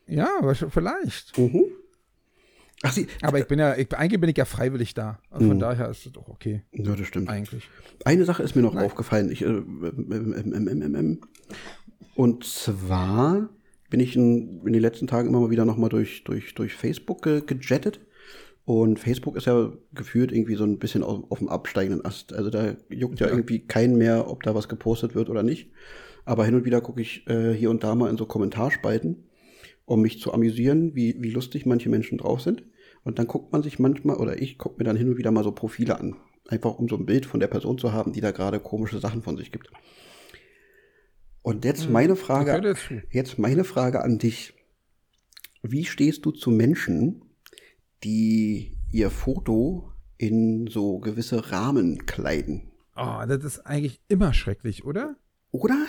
Ja, vielleicht. Mhm. Ach, sie, Aber ich bin ja, ich, eigentlich bin ich ja freiwillig da. Und von daher ist es doch okay, ja, das stimmt. eigentlich. Eine Sache ist mir noch aufgefallen. Ich, äh, ähm, ähm, ähm. Und zwar bin ich in, in den letzten Tagen immer mal wieder noch mal durch, durch, durch Facebook ge gejettet. Und Facebook ist ja gefühlt irgendwie so ein bisschen auf, auf dem absteigenden Ast. Also da juckt ja, irgendwie keinen mehr, ob da was gepostet wird oder nicht. Aber hin und wieder gucke ich äh, hier und da mal in so Kommentarspalten, um mich zu amüsieren, wie, wie lustig manche Menschen drauf sind. Und dann guckt man sich manchmal, oder ich gucke mir dann hin und wieder mal so Profile an. Einfach um so ein Bild von der Person zu haben, die da gerade komische Sachen von sich gibt. Und jetzt meine Frage, jetzt meine Frage an dich. Wie stehst du zu Menschen, die ihr Foto in so gewisse Rahmen kleiden? Oh, das ist eigentlich immer schrecklich, oder? Oder?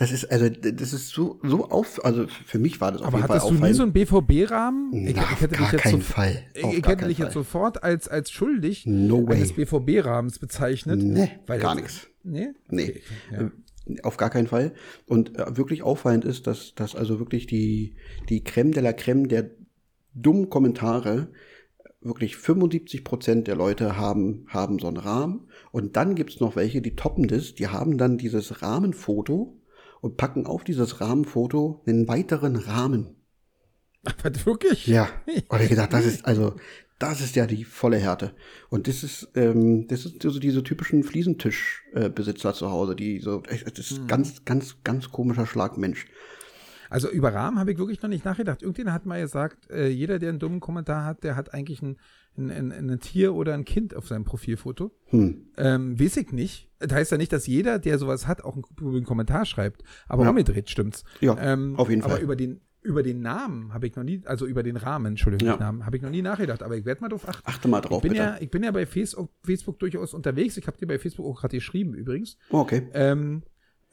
Das ist, also, das ist so, so auf, also für mich war das auf Aber jeden Fall hattest du nie so einen BVB-Rahmen? Na, ich, ich auf hätte gar dich jetzt so, Fall. Ich, Auf ich hätte dich jetzt sofort als, als schuldig No eines BVB-Rahmens bezeichnet. Nee, weil gar nichts. Nee? Nee, Okay, ja. äh, auf gar keinen Fall. Und äh, wirklich auffallend ist, dass, dass also wirklich die, die Creme de la Creme der dummen Kommentare, wirklich 75 Prozent der Leute haben, haben so einen Rahmen. Und dann gibt's noch welche, die toppen das, die haben dann dieses Rahmenfoto und packen auf dieses Rahmenfoto einen weiteren Rahmen. Was, wirklich? Ja. Und ich gedacht, das ist also, das ist ja die volle Härte. Und das ist, ähm, das ist so diese typischen Fliesentischbesitzer zu Hause, die so, das ist ganz, ganz, ganz komischer Schlagmensch. Also über Rahmen habe ich wirklich noch nicht nachgedacht. Irgendjemand hat mal gesagt, äh, jeder, der einen dummen Kommentar hat, der hat eigentlich ein, ein, ein, ein Tier oder ein Kind auf seinem Profilfoto. Hm. Ähm, weiß ich nicht. Das heißt ja nicht, dass jeder, der sowas hat, auch einen, einen Kommentar schreibt. Aber Ja. umgedreht stimmt's. Ja, ähm, auf jeden aber Fall. über den, über den Namen habe ich noch nie, also über den Rahmen, Entschuldigung, Ja. Namen, habe ich noch nie nachgedacht. Aber ich werde mal drauf achten. Achte mal Ich drauf, bin, bitte. ja, ich bin ja bei Facebook, Facebook durchaus unterwegs. Ich habe dir bei Facebook auch gerade geschrieben übrigens. Oh, okay. Ähm,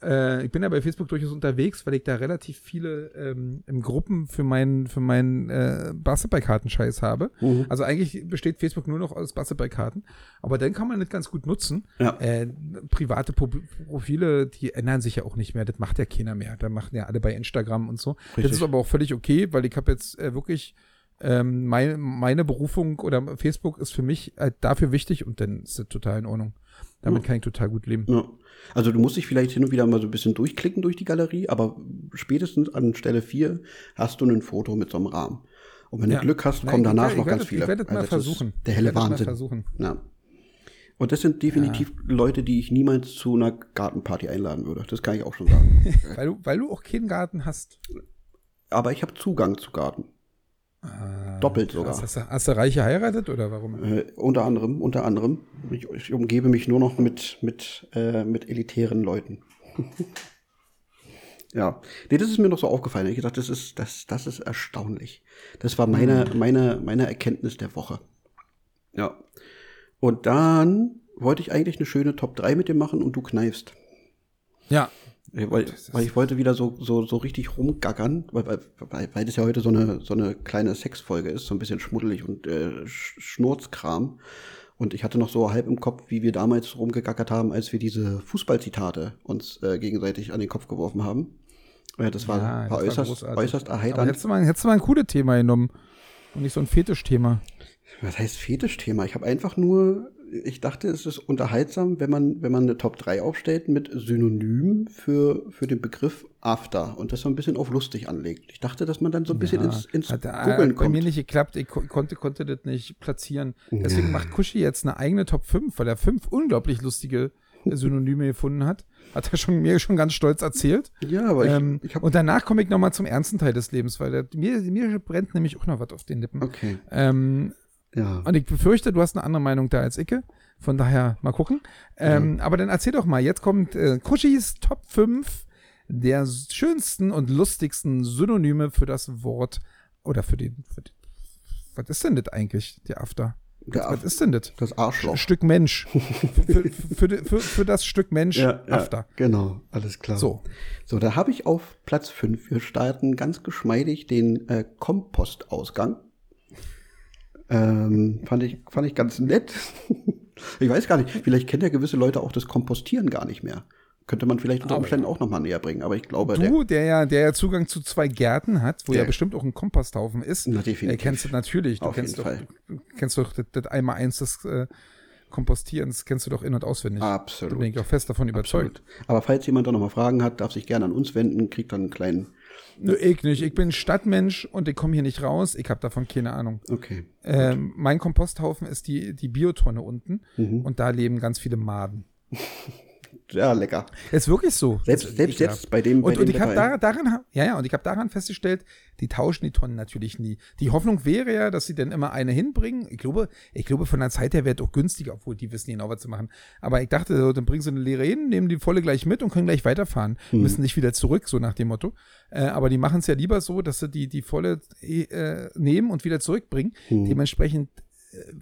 äh, ich bin ja bei Facebook durchaus unterwegs, weil ich da relativ viele ähm, im Gruppen für meinen für meinen äh, Basketballkartenscheiß habe. Mhm. Also eigentlich besteht Facebook nur noch aus Basketballkarten, aber dann kann man das ganz gut nutzen. Ja. Äh, private Pro Profile, die ändern sich ja auch nicht mehr. Das macht ja keiner mehr. Da machen ja alle bei Instagram und so. Das Richtig. ist aber auch völlig okay, weil ich habe jetzt äh, wirklich ähm, meine, meine Berufung oder Facebook ist für mich äh, dafür wichtig und dann ist das total in Ordnung. Damit Mhm. kann ich total gut leben. Ja. Also du musst dich vielleicht hin und wieder mal so ein bisschen durchklicken durch die Galerie, aber spätestens an Stelle 4 hast du ein Foto mit so einem Rahmen. Und wenn Ja. du Glück hast, Nein, kommen ich danach werd- ich noch werd ganz viele. Ich werde es mal Also versuchen. Der Ich helle Wahnsinn. versuchen. Ja. Und das sind definitiv Leute, die ich niemals zu einer Gartenparty einladen würde. Das kann ich auch schon sagen. Weil du, weil du auch keinen Garten hast. Aber ich habe Zugang zu Garten. Doppelt sogar. Hast, hast, du- hast du Reich geheiratet oder warum? Äh, unter anderem, unter anderem. Ich, ich umgebe mich nur noch mit, mit, äh, mit elitären Leuten. ja. Nee, das ist mir noch so aufgefallen. Ich gesagt, das ist, das, das ist erstaunlich. Das war meine, meine, meine Erkenntnis der Woche. Ja. Und dann wollte ich eigentlich eine schöne Top 3 mit dir machen und du kneifst. Ja. Ja, Weil, weil ich wollte wieder so, so, so richtig rumgackern, weil, weil, weil, das ja heute so eine, so eine kleine Sexfolge ist, so ein bisschen schmuddelig und äh, Sch- Schnurzkram. Und ich hatte noch so halb im Kopf, wie wir damals rumgegackert haben, als wir diese Fußballzitate uns äh, gegenseitig an den Kopf geworfen haben. Äh, das war, Ja, das war äußerst, äußerst Aber erheiternd. hättest du, mal, hättest du mal ein cooles Thema genommen und nicht so ein Fetischthema. Was heißt Fetischthema? Ich habe einfach nur, ich dachte, es ist unterhaltsam, wenn man, wenn man eine Top 3 aufstellt mit Synonym für, für den Begriff After und das so ein bisschen auf lustig anlegt. Ich dachte, dass man dann so ein bisschen ins, ins Hat, äh, Googeln bei mir kommt. nicht geklappt. Ich ko konnte, konnte das nicht platzieren. Deswegen macht Kushi jetzt eine eigene Top 5, weil er fünf unglaublich lustige Synonyme gefunden hat. Hat er schon, mir schon ganz stolz erzählt. Ja, aber ich, ähm, ich habe und danach komme ich nochmal zum ernsten Teil des Lebens, weil der, mir, mir brennt nämlich auch noch was auf den Lippen. Okay, Ähm, ja. und ich befürchte, du hast eine andere Meinung da als Icke. Von daher mal gucken. Ähm, Aber dann erzähl doch mal, jetzt kommt äh, Kuschis Top 5 der schönsten und lustigsten Synonyme für das Wort oder für den. Für den was ist denn das eigentlich, der After? Der was Af- ist denn das? Das Arschloch. Stück Mensch. für, für, für, für, das Stück Mensch After. genau, alles klar. So. So, da habe ich auf Platz 5, wir starten ganz geschmeidig den äh, Kompostausgang. Ähm, fand, ich, fand ich ganz nett. Ich weiß gar nicht, vielleicht kennen ja gewisse Leute auch das Kompostieren gar nicht mehr. Könnte man vielleicht unter Umständen auch nochmal näher bringen, aber ich glaube, Du, der ja, der ja Zugang zu zwei Gärten hat, wo Ja. bestimmt auch ein Komposthaufen ist, Na, definitiv. äh, kennst du natürlich. Du Auf kennst jeden doch, Fall. du kennst doch das, das einmal eins des äh, Kompostierens, kennst du doch in- und auswendig. Absolut. Da bin ich auch fest davon überzeugt. Absolut. Aber falls jemand da nochmal Fragen hat, darf sich gerne an uns wenden, kriegt dann einen kleinen. Nö, ich nicht. Ich bin Stadtmensch und ich komme hier nicht raus. Ich habe davon keine Ahnung. Okay. Ähm, mein Komposthaufen ist die, die Biotonne unten Mhm. und da leben ganz viele Maden. Ja, lecker. Ist wirklich so. Selbst, selbst jetzt bei dem. bei Und, und dem ich habe Wetter- da, daran, ja, ja, und ich habe daran festgestellt, die tauschen die Tonnen natürlich nie. Die Hoffnung wäre ja, dass sie dann immer eine hinbringen. Ich glaube, ich glaube, von der Zeit her wäre es auch günstiger, obwohl die wissen genau, was zu machen. Aber ich dachte, so, dann bringen sie eine leere hin, nehmen die volle gleich mit und können gleich weiterfahren. Mhm. Müssen nicht wieder zurück, so nach dem Motto. Äh, aber die machen es ja lieber so, dass sie die, die volle äh, nehmen und wieder zurückbringen. Mhm. Dementsprechend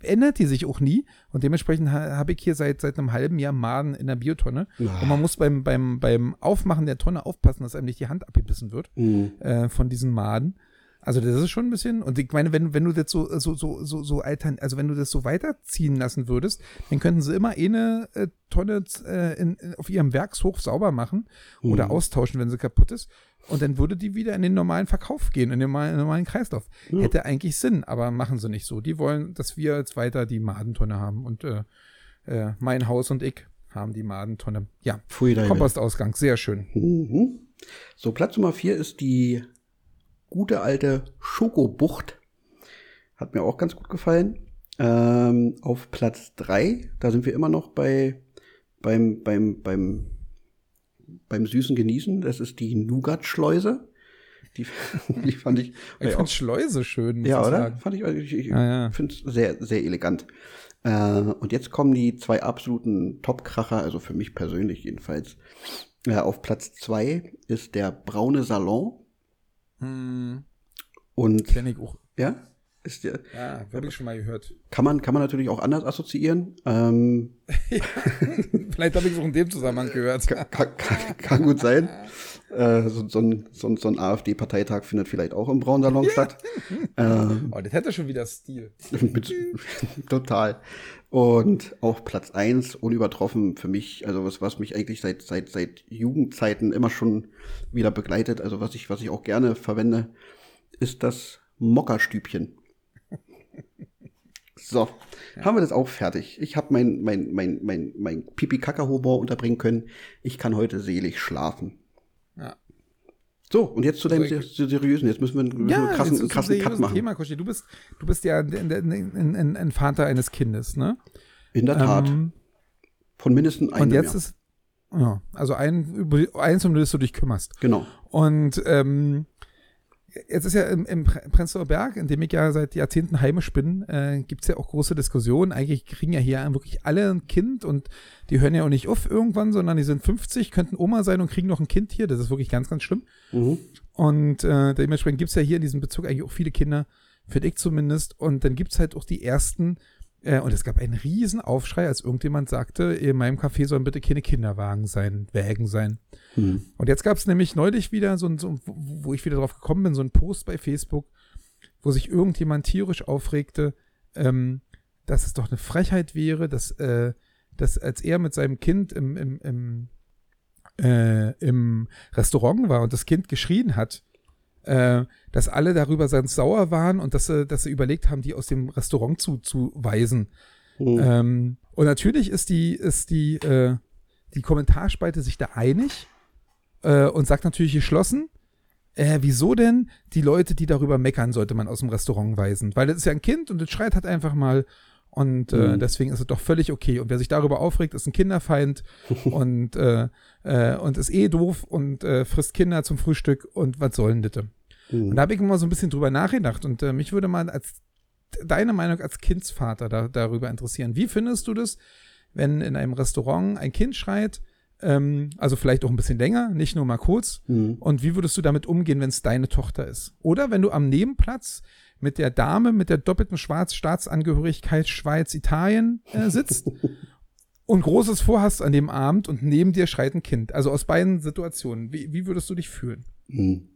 ändert die sich auch nie. Und dementsprechend ha, habe ich hier seit, seit einem halben Jahr Maden in der Biotonne. Ah. Und man muss beim, beim, beim Aufmachen der Tonne aufpassen, dass einem nicht die Hand abgebissen wird Mhm. äh, von diesen Maden. Also das ist schon ein bisschen, und ich meine, wenn, wenn du das so, so, so, so, so altern, also wenn du das so weiterziehen lassen würdest, dann könnten sie immer eine äh, Tonne äh, in, in, auf ihrem Werkshof sauber machen oder austauschen, wenn sie kaputt ist. Und dann würde die wieder in den normalen Verkauf gehen, in den normalen, normalen Kreislauf. Hätte eigentlich Sinn, aber machen sie nicht so. Die wollen, dass wir jetzt weiter die Madentonne haben. Und äh, äh, mein Haus und ich haben die Madentonne. Ja, Pfui. Kompostausgang, sehr schön. Mhm. So, Platz Nummer vier ist die gute alte Schokobucht. Hat mir auch ganz gut gefallen. Ähm, auf Platz drei, da sind wir immer noch bei beim, beim, beim, beim süßen Genießen. Das ist die Nougat-Schleuse. Die, die fand ich, Ich finde Schleuse schön, muss ja, ich oder? sagen. Fand ich, ich, ich Ja, ja. finde es sehr, sehr elegant. Äh, und jetzt kommen die zwei absoluten Top-Kracher, also für mich persönlich jedenfalls. Äh, auf Platz zwei ist der braune Salon. Hm, Und kenn ich auch. ja, ist der, Ja, habe ich schon mal gehört. kann man, kann man natürlich auch anders assoziieren. Ähm, Vielleicht habe ich es auch in dem Zusammenhang gehört. kann, kann, kann gut sein. Äh, so, so ein, so ein, so ein AfD-Parteitag findet vielleicht auch im braunen Salon statt. Ähm, Oh, das hätte schon wieder Stil. Mit, total. Und auch Platz eins unübertroffen für mich, also was, was mich eigentlich seit, seit, seit Jugendzeiten immer schon wieder begleitet, also was ich, was ich auch gerne verwende, ist das Mokkerstübchen. So, haben wir das auch fertig. Ich habe mein, mein, mein, mein, mein Pipi-Kaka-Humor unterbringen können. Ich kann heute selig schlafen. Ja. So, und jetzt zu deinem So, ser ser- seriösen. Jetzt müssen wir, einen krassen, ist einen ein krassen Cut machen. Thema, Koschi. Du bist, du bist ja ein, Vater eines Kindes, ne? In der Tat. Ähm, Von mindestens einem. und jetzt ja. ist, ja, also ein, über eins, um das du dich kümmerst. Genau. Und ähm, jetzt ist ja im, im Pre- Prenzlauer Berg, in dem ich ja seit Jahrzehnten heimisch bin, äh, gibt es ja auch große Diskussionen. Eigentlich kriegen ja hier wirklich alle ein Kind und die hören ja auch nicht auf irgendwann, sondern die sind 50, könnten Oma sein und kriegen noch ein Kind hier. Das ist wirklich ganz, ganz schlimm. Mhm. Und äh, dementsprechend gibt es ja hier in diesem Bezug eigentlich auch viele Kinder, finde ich zumindest. Und dann gibt es halt auch die ersten, äh, und es gab einen riesen Aufschrei, als irgendjemand sagte, in meinem Café sollen bitte keine Kinderwagen sein, Wägen sein. Hm. Und jetzt gab es nämlich neulich wieder so ein, so, wo ich wieder drauf gekommen bin, so ein Post bei Facebook, wo sich irgendjemand tierisch aufregte, ähm, dass es doch eine Frechheit wäre, dass, äh, dass als er mit seinem Kind im, im, im, äh, im Restaurant war und das Kind geschrien hat, äh, dass alle darüber ganz sauer waren und dass sie, dass sie überlegt haben, die aus dem Restaurant zu, zu weisen. Hm. Ähm, und natürlich ist die, ist die, äh, die Kommentarspalte sich da einig äh, und sagt natürlich geschlossen, äh, wieso denn die Leute, die darüber meckern, sollte man aus dem Restaurant weisen? Weil das ist ja ein Kind und das schreit halt einfach mal und äh, Mhm. deswegen ist es doch völlig okay. Und wer sich darüber aufregt, ist ein Kinderfeind und, äh, äh, und ist eh doof und äh, frisst Kinder zum Frühstück und was soll denn das? Hm. Und da habe ich immer so ein bisschen drüber nachgedacht und äh, mich würde mal als deine Meinung als Kindsvater da, darüber interessieren. Wie findest du das, wenn in einem Restaurant ein Kind schreit, ähm, also vielleicht auch ein bisschen länger, nicht nur mal kurz? Hm. Und wie würdest du damit umgehen, wenn es deine Tochter ist? Oder wenn du am Nebenplatz mit der Dame mit der doppelten Schwarz-Staatsangehörigkeit Schweiz-Italien äh, sitzt und Großes vorhast an dem Abend und neben dir schreit ein Kind. Also aus beiden Situationen. Wie, wie würdest du dich fühlen? Hm.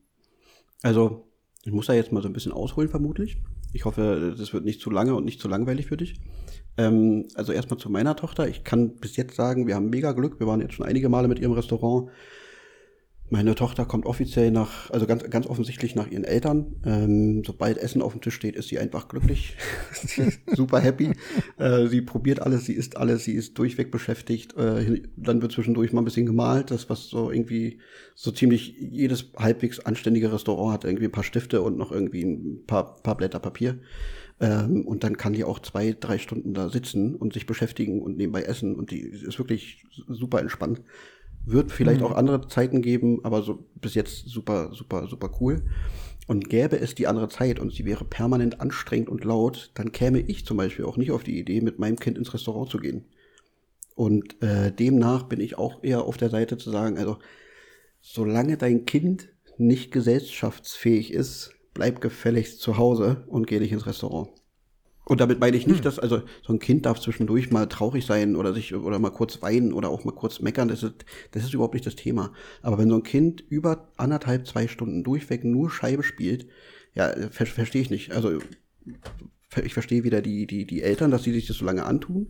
Also, ich muss da jetzt mal so ein bisschen ausholen, vermutlich. Ich hoffe, das wird nicht zu lange und nicht zu langweilig für dich. Ähm, also erstmal zu meiner Tochter. Ich kann bis jetzt sagen, wir haben mega Glück. Wir waren jetzt schon einige Male mit ihrem Restaurant. Meine Tochter kommt offiziell nach, also ganz, ganz offensichtlich nach ihren Eltern. Ähm, sobald Essen auf dem Tisch steht, ist sie einfach glücklich. super happy. Äh, sie probiert alles, sie isst alles, sie ist durchweg beschäftigt. Äh, dann wird zwischendurch mal ein bisschen gemalt, das was so irgendwie so ziemlich jedes halbwegs anständige Restaurant hat, irgendwie ein paar Stifte und noch irgendwie ein paar, paar Blätter Papier. Ähm, und dann kann die auch zwei, drei Stunden da sitzen und sich beschäftigen und nebenbei essen und die ist wirklich super entspannt. Wird vielleicht mhm. auch andere Zeiten geben, aber so bis jetzt super, super, super cool. Und gäbe es die andere Zeit und sie wäre permanent anstrengend und laut, dann käme ich zum Beispiel auch nicht auf die Idee, mit meinem Kind ins Restaurant zu gehen. Und äh, demnach bin ich auch eher auf der Seite zu sagen, also solange dein Kind nicht gesellschaftsfähig ist, bleib gefälligst zu Hause und geh nicht ins Restaurant. Und damit meine ich nicht, hm. dass, also so ein Kind darf zwischendurch mal traurig sein oder sich oder mal kurz weinen oder auch mal kurz meckern. Das ist, das ist überhaupt nicht das Thema. Aber wenn so ein Kind über anderthalb, zwei Stunden durchweg nur Scheibe spielt, ja, ver verstehe ich nicht. Also ich verstehe weder die, die, die Eltern, dass sie sich das so lange antun,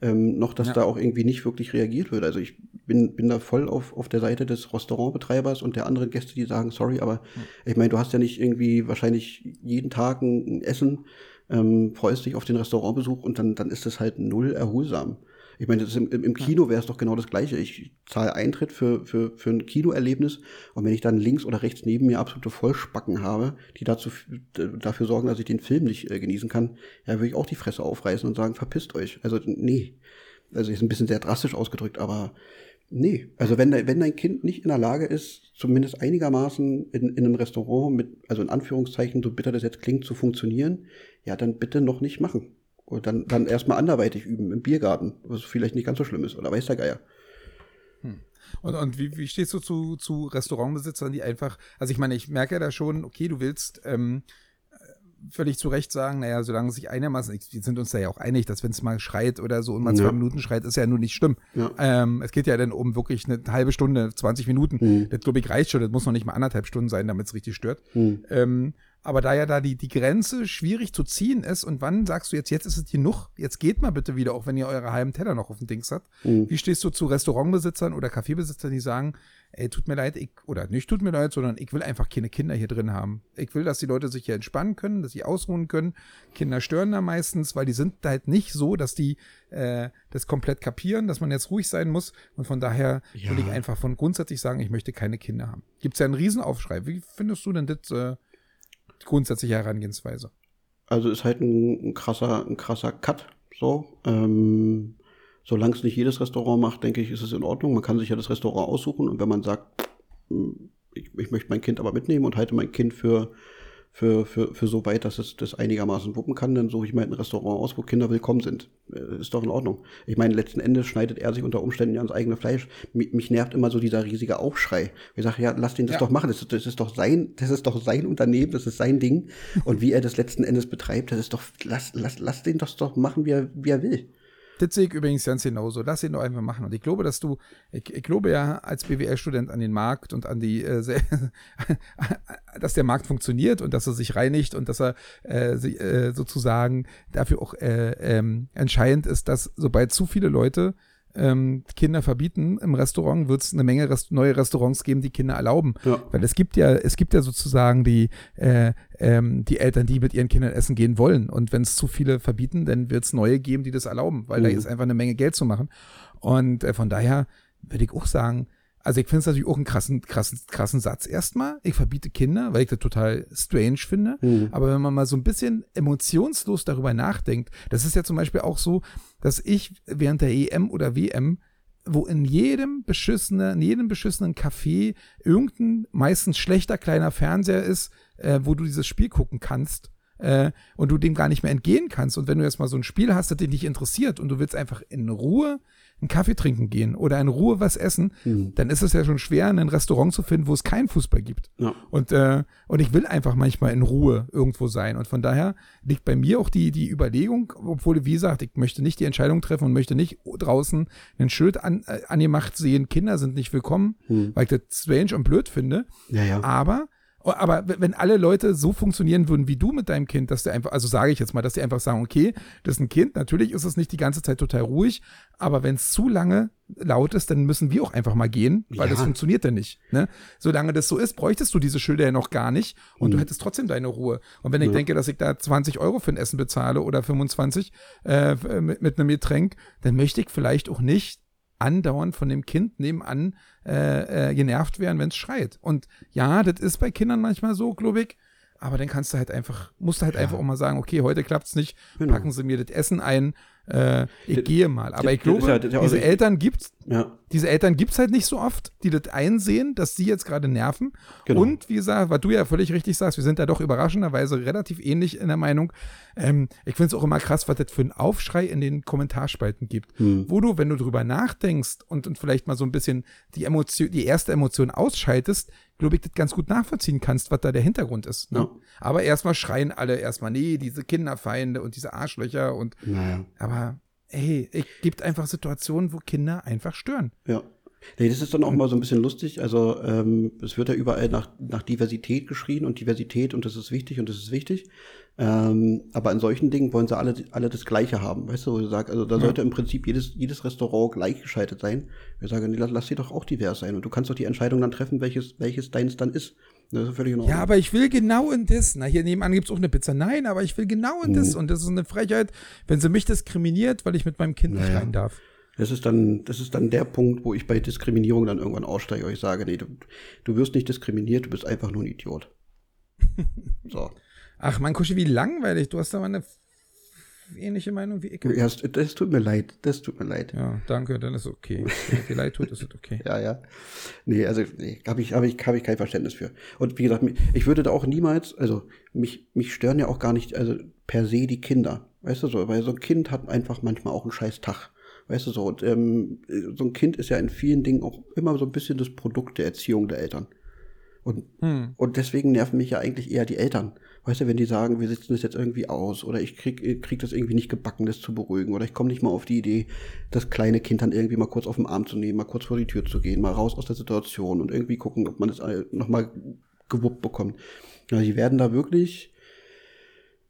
ähm, noch dass ja. da auch irgendwie nicht wirklich reagiert wird. Also ich bin, bin da voll auf, auf der Seite des Restaurantbetreibers und der anderen Gäste, die sagen, sorry, aber mhm. ich meine, du hast ja nicht irgendwie wahrscheinlich jeden Tag ein Essen, ähm, freust dich auf den Restaurantbesuch und dann, dann ist es halt null erholsam. Ich meine, im, im Kino wäre es doch genau das Gleiche. Ich zahle Eintritt für, für, für ein Kinoerlebnis und wenn ich dann links oder rechts neben mir absolute Vollspacken habe, die dazu, dafür sorgen, dass ich den Film nicht äh, genießen kann, ja, würde ich auch die Fresse aufreißen und sagen, verpisst euch. Also, nee. Also, ist ein bisschen sehr drastisch ausgedrückt, aber nee. Also, wenn, wenn dein Kind nicht in der Lage ist, zumindest einigermaßen in, in einem Restaurant mit, also in Anführungszeichen, so bitter das jetzt klingt, zu funktionieren, ja, dann bitte noch nicht machen. Und dann, dann erstmal anderweitig üben im Biergarten, was vielleicht nicht ganz so schlimm ist, oder weiß der Geier. Hm. Und, und wie, wie stehst du zu, zu Restaurantbesitzern, die einfach, also ich meine, ich merke ja da schon, okay, du willst ähm, völlig zu Recht sagen, naja, solange sich einigermaßen, wir sind uns da ja auch einig, dass wenn es mal schreit oder so und mal ja. zwei Minuten schreit, ist ja nur nicht schlimm. Ja. Ähm, es geht ja dann um wirklich eine halbe Stunde, 20 Minuten. Mhm. Das glaube ich reicht schon, das muss noch nicht mal anderthalb Stunden sein, damit es richtig stört. Mhm. Ähm, aber da ja da die, die Grenze schwierig zu ziehen ist und wann sagst du jetzt, jetzt ist es genug, jetzt geht mal bitte wieder, auch wenn ihr eure halben Teller noch auf dem Dings habt. Mhm. Wie stehst du zu Restaurantbesitzern oder Kaffeebesitzern, die sagen, ey, tut mir leid, ich, oder nicht tut mir leid, sondern ich will einfach keine Kinder hier drin haben. Ich will, dass die Leute sich hier entspannen können, dass sie ausruhen können. Kinder stören da meistens, weil die sind halt nicht so, dass die äh, das komplett kapieren, dass man jetzt ruhig sein muss. Und von daher ja. will ich einfach von grundsätzlich sagen, ich möchte keine Kinder haben. Gibt es ja einen Riesenaufschrei. Wie findest du denn das? Äh, grundsätzliche Herangehensweise. Also ist halt ein, ein krasser, ein krasser Cut. So, ähm, solange es nicht jedes Restaurant macht, denke ich, ist es in Ordnung. Man kann sich ja das Restaurant aussuchen und wenn man sagt, hm, ich, ich möchte mein Kind aber mitnehmen und halte mein Kind für für, für, für so weit, dass es das einigermaßen wuppen kann, dann suche ich mir ein Restaurant aus, wo Kinder willkommen sind. Äh, ist doch in Ordnung. Ich meine, letzten Endes schneidet er sich unter Umständen ja ans eigene Fleisch. Mich, mich nervt immer so dieser riesige Aufschrei. Ich sage, ja, lass den das ja. doch machen. Das, das, ist doch sein, das ist doch sein Unternehmen, das ist sein Ding. Und wie er das letzten Endes betreibt, das ist doch, lass, lass, lass den das doch machen, wie er, wie er will. Das sehe ich übrigens ganz genauso. Lass ihn doch einfach machen. Und ich glaube, dass du, ich, ich glaube ja als BWL-Student an den Markt und an die, äh, dass der Markt funktioniert und dass er sich reinigt und dass er äh, äh, sozusagen dafür auch äh, ähm, entscheidend ist, dass sobald zu viele Leute ähm, Kinder verbieten im Restaurant, wird es eine Menge Rest neue Restaurants geben, die Kinder erlauben. Ja. Weil es gibt ja, es gibt ja sozusagen die, äh, ähm, die Eltern, die mit ihren Kindern essen gehen wollen. Und wenn es zu viele verbieten, dann wird es neue geben, die das erlauben, weil mhm. da ist einfach eine Menge Geld zu machen. Und äh, von daher würde ich auch sagen, also ich finde es natürlich auch einen krassen, krassen, krassen Satz erstmal. Ich verbiete Kinder, weil ich das total strange finde. Mhm. Aber wenn man mal so ein bisschen emotionslos darüber nachdenkt, das ist ja zum Beispiel auch so, dass ich während der EM oder WM wo in jedem beschissenen, in jedem beschissenen Café irgendein meistens schlechter kleiner Fernseher ist, äh, wo du dieses Spiel gucken kannst äh, und du dem gar nicht mehr entgehen kannst. Und wenn du jetzt mal so ein Spiel hast, das dich nicht interessiert und du willst einfach in Ruhe einen Kaffee trinken gehen oder in Ruhe was essen, mhm. dann ist es ja schon schwer, ein Restaurant zu finden, wo es keinen Fußball gibt. Ja. Und, äh, und ich will einfach manchmal in Ruhe irgendwo sein. Und von daher liegt bei mir auch die, die Überlegung, obwohl, wie gesagt, ich möchte nicht die Entscheidung treffen und möchte nicht draußen ein Schild an, äh, angemacht sehen, Kinder sind nicht willkommen, mhm. weil ich das strange und blöd finde. Ja, ja. Aber Aber w- wenn alle Leute so funktionieren würden wie du mit deinem Kind, dass du einfach, also sage ich jetzt mal, dass die einfach sagen, okay, das ist ein Kind, natürlich ist es nicht die ganze Zeit total ruhig, aber wenn es zu lange laut ist, dann müssen wir auch einfach mal gehen, weil Ja. das funktioniert dann nicht. Ne? Solange das so ist, bräuchtest du diese Schilder ja noch gar nicht und du hättest trotzdem deine Ruhe. Und wenn ich denke, dass ich da 20 Euro für ein Essen bezahle oder 25 äh, mit, mit einem Getränk, dann möchte ich vielleicht auch nicht andauernd von dem Kind nebenan äh, äh, genervt werden, wenn es schreit. Und ja, das ist bei Kindern manchmal so, glaube ich. Aber dann kannst du halt einfach, musst du halt einfach auch mal sagen, okay, heute klappt's nicht, Genau. packen sie mir das Essen ein, äh, ich Das- gehe mal. Aber das- ich glaube, ja- das ja diese Eltern gibt's, Ja, diese Eltern gibt's halt nicht so oft, die das einsehen, dass sie jetzt gerade nerven. Genau. Und wie gesagt, was du ja völlig richtig sagst, wir sind da doch überraschenderweise relativ ähnlich in der Meinung. Ähm, ich finde es auch immer krass, was das für einen Aufschrei in den Kommentarspalten gibt. Hm. Wo du, wenn du drüber nachdenkst und, und vielleicht mal so ein bisschen die Emotion, die erste Emotion ausschaltest, glaube ich, das ganz gut nachvollziehen kannst, was da der Hintergrund ist. Ne? Ja. Aber erstmal schreien alle erstmal, nee, diese Kinderfeinde und diese Arschlöcher und naja. aber ey, es gibt einfach Situationen, wo Kinder einfach stören. Ja. Nee, das ist dann auch mal so ein bisschen lustig. Also ähm, es wird ja überall nach, nach Diversität geschrien und Diversität und das ist wichtig und das ist wichtig. Ähm, aber in solchen Dingen wollen sie alle, alle das Gleiche haben, weißt du, wo ich sage, also da sollte im Prinzip jedes, jedes Restaurant gleichgeschaltet sein. Wir sagen, nee, lass, lass sie doch auch divers sein und du kannst doch die Entscheidung dann treffen, welches, welches deins dann ist. Ja, aber ich will genau in das. Na, hier nebenan gibt's auch eine Pizza. Nein, aber ich will genau in das. Und das ist eine Frechheit, wenn sie mich diskriminiert, weil ich mit meinem Kind nicht Naja. rein darf. Das ist dann, das ist dann der Punkt, wo ich bei Diskriminierung dann irgendwann aussteige und ich sage, nee, du, du wirst nicht diskriminiert, du bist einfach nur ein Idiot. So. Ach, mein Kuschi, wie langweilig. Du hast da mal eine ähnliche Meinung wie ich. Ja, das tut mir leid, das tut mir leid. Ja, danke, dann ist okay. Wenn dir leid tut, ist es okay. Ja, ja. Nee, also nee, habe ich, hab ich, hab ich kein Verständnis für. Und wie gesagt, ich würde da auch niemals, also mich, mich stören ja auch gar nicht, also per se die Kinder. Weißt du so, weil so ein Kind hat einfach manchmal auch einen scheiß Tag. Weißt du so, und ähm, so ein Kind ist ja in vielen Dingen auch immer so ein bisschen das Produkt der Erziehung der Eltern. Und, Hm. und deswegen nerven mich ja eigentlich eher die Eltern. Weißt du, wenn die sagen, wir sitzen das jetzt irgendwie aus oder ich krieg, ich krieg das irgendwie nicht gebacken, das zu beruhigen oder ich komme nicht mal auf die Idee, das kleine Kind dann irgendwie mal kurz auf den Arm zu nehmen, mal kurz vor die Tür zu gehen, mal raus aus der Situation und irgendwie gucken, ob man das nochmal gewuppt bekommt. Ja, die werden da wirklich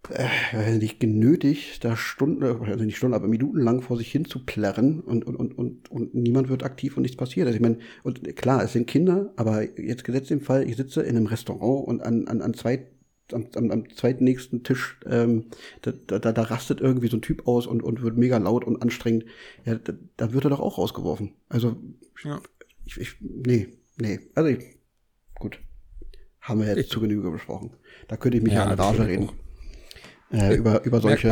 äh, nicht genötigt, da Stunden, also nicht Stunden, aber minutenlang vor sich hin zu plärren und, und, und, und, und niemand wird aktiv und nichts passiert. Also ich meine, und klar, es sind Kinder, aber jetzt gesetzt im Fall, ich sitze in einem Restaurant und an, an, an zwei am, am, am zweitnächsten Tisch, ähm, da, da, da, rastet irgendwie so ein Typ aus und, und wird mega laut und anstrengend. Ja, da, da wird er doch auch rausgeworfen. Also, Ja. ich, ich, nee, nee. Also, ich, gut. Haben wir jetzt zu Genüge besprochen. Da könnte ich mich ja, Ja, in Rage ich reden. Äh, über, über, solche,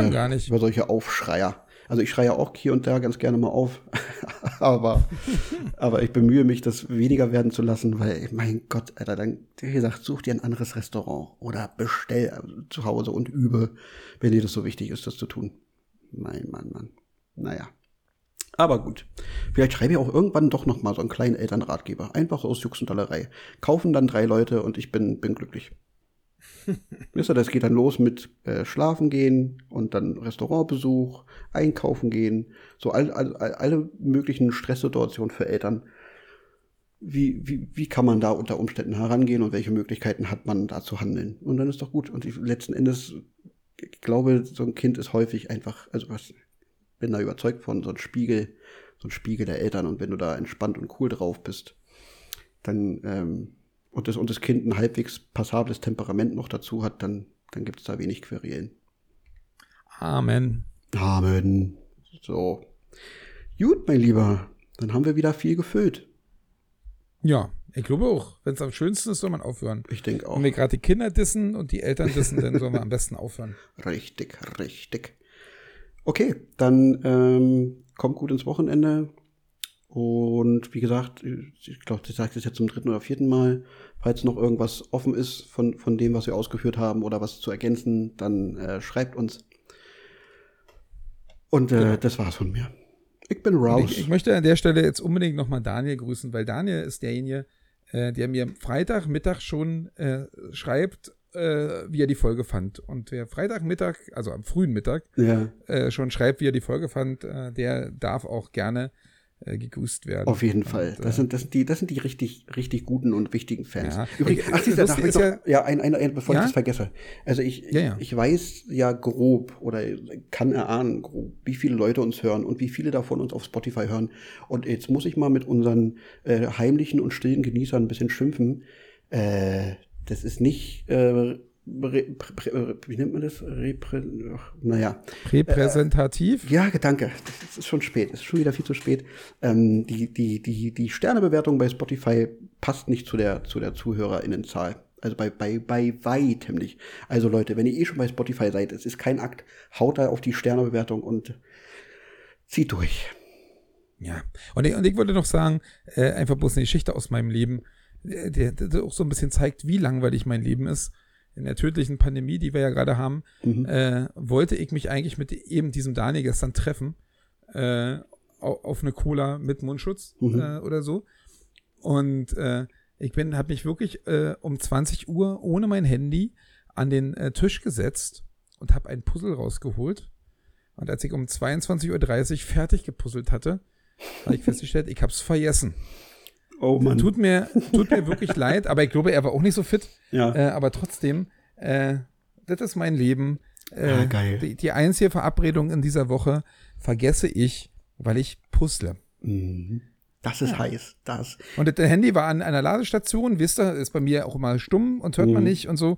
über solche Aufschreier. Also ich schreie auch hier und da ganz gerne mal auf, aber, aber ich bemühe mich, das weniger werden zu lassen, weil, mein Gott, Alter, dann, wie gesagt, such dir ein anderes Restaurant oder bestell zu Hause und übe, wenn dir das so wichtig ist, das zu tun. Mein Mann, Mann. Naja. Aber gut. Vielleicht schreibe ich auch irgendwann doch noch mal so einen kleinen Elternratgeber. Einfach so aus Jux und Dollerei. Kaufen dann drei Leute und ich bin, bin glücklich. Wisst ihr, das geht dann los mit äh, Schlafen gehen und dann Restaurantbesuch, einkaufen gehen, so all, all, all, alle möglichen Stresssituationen für Eltern. Wie, wie, wie kann man da unter Umständen herangehen und welche Möglichkeiten hat man da zu handeln? Und dann ist doch gut. Und ich, letzten Endes, ich glaube, so ein Kind ist häufig einfach, also was, bin da überzeugt von, so ein Spiegel, so ein Spiegel der Eltern. Und wenn du da entspannt und cool drauf bist, dann, ähm, und das, und das Kind ein halbwegs passables Temperament noch dazu hat, dann, dann gibt es da wenig Querelen. Amen. Amen. So. Gut, mein Lieber. Dann haben wir wieder viel gefüllt. Ja, ich glaube auch. Wenn es am schönsten ist, soll man aufhören. Ich denke auch. Wenn wir gerade die Kinder dissen und die Eltern dissen, dann sollen wir am besten aufhören. Richtig, richtig. Okay, dann ähm, kommt gut ins Wochenende. Und wie gesagt, ich glaube, ich sage das jetzt zum dritten oder vierten Mal. Falls noch irgendwas offen ist von, von dem, was wir ausgeführt haben oder was zu ergänzen, dann äh, schreibt uns. Und äh, das war's von mir. Ich bin raus. Ich, ich möchte an der Stelle jetzt unbedingt nochmal Daniel grüßen, weil Daniel ist derjenige, äh, der mir Freitagmittag schon schreibt, wie er die Folge fand. Und wer Freitagmittag, also am frühen Mittag, ja, schon schreibt, wie er die Folge fand, der darf auch gerne äh, werden. Auf jeden Fall. Und, Das äh, sind, das sind die, das sind die richtig, richtig guten und wichtigen Fans. Ja. Übrigens, ach, hab ich ist doch, ja- ja, ein, ein, ein, bevor Ja? ich das vergesse. Also ich, Ja, ich weiß ja grob oder kann erahnen grob, wie viele Leute uns hören und wie viele davon uns auf Spotify hören. Und jetzt muss ich mal mit unseren äh, heimlichen und stillen Genießern ein bisschen schimpfen. Äh, das ist nicht, äh, wie nennt man das? Reprä, ach, naja. Repräsentativ. Ja, danke. Das ist schon spät. Es ist schon wieder viel zu spät. Ähm, die, die, die, die Sternebewertung bei Spotify passt nicht zu der, zu der ZuhörerInnenzahl. Also bei, bei, bei weitem nicht. Also Leute, wenn ihr eh schon bei Spotify seid, es ist kein Akt, haut da auf die Sternebewertung und zieht durch. Ja. Und ich, und ich würde noch sagen, äh, einfach bloß eine Geschichte aus meinem Leben, äh, der, der auch so ein bisschen zeigt, wie langweilig mein Leben ist. In der tödlichen Pandemie, die wir ja gerade haben, äh, wollte ich mich eigentlich mit eben diesem Daniel gestern treffen, äh, au- auf eine Cola mit Mundschutz äh, oder so. Und äh, ich bin, habe mich wirklich äh, um 20 Uhr ohne mein Handy an den äh, Tisch gesetzt und habe ein Puzzle rausgeholt. Und als ich um 22.30 Uhr fertig gepuzzelt hatte, habe ich festgestellt, ich habe es vergessen. Oh Tut mir, tut mir wirklich leid, aber ich glaube, er war auch nicht so fit. Ja. Äh, aber trotzdem, äh, das ist mein Leben. Äh, Ah, geil. Die, die einzige Verabredung in dieser Woche vergesse ich, weil ich puzzle. Mhm. Das ist heiß. Das. Und das Handy war an einer Ladestation, wisst ihr, ist bei mir auch immer stumm und hört man nicht und so.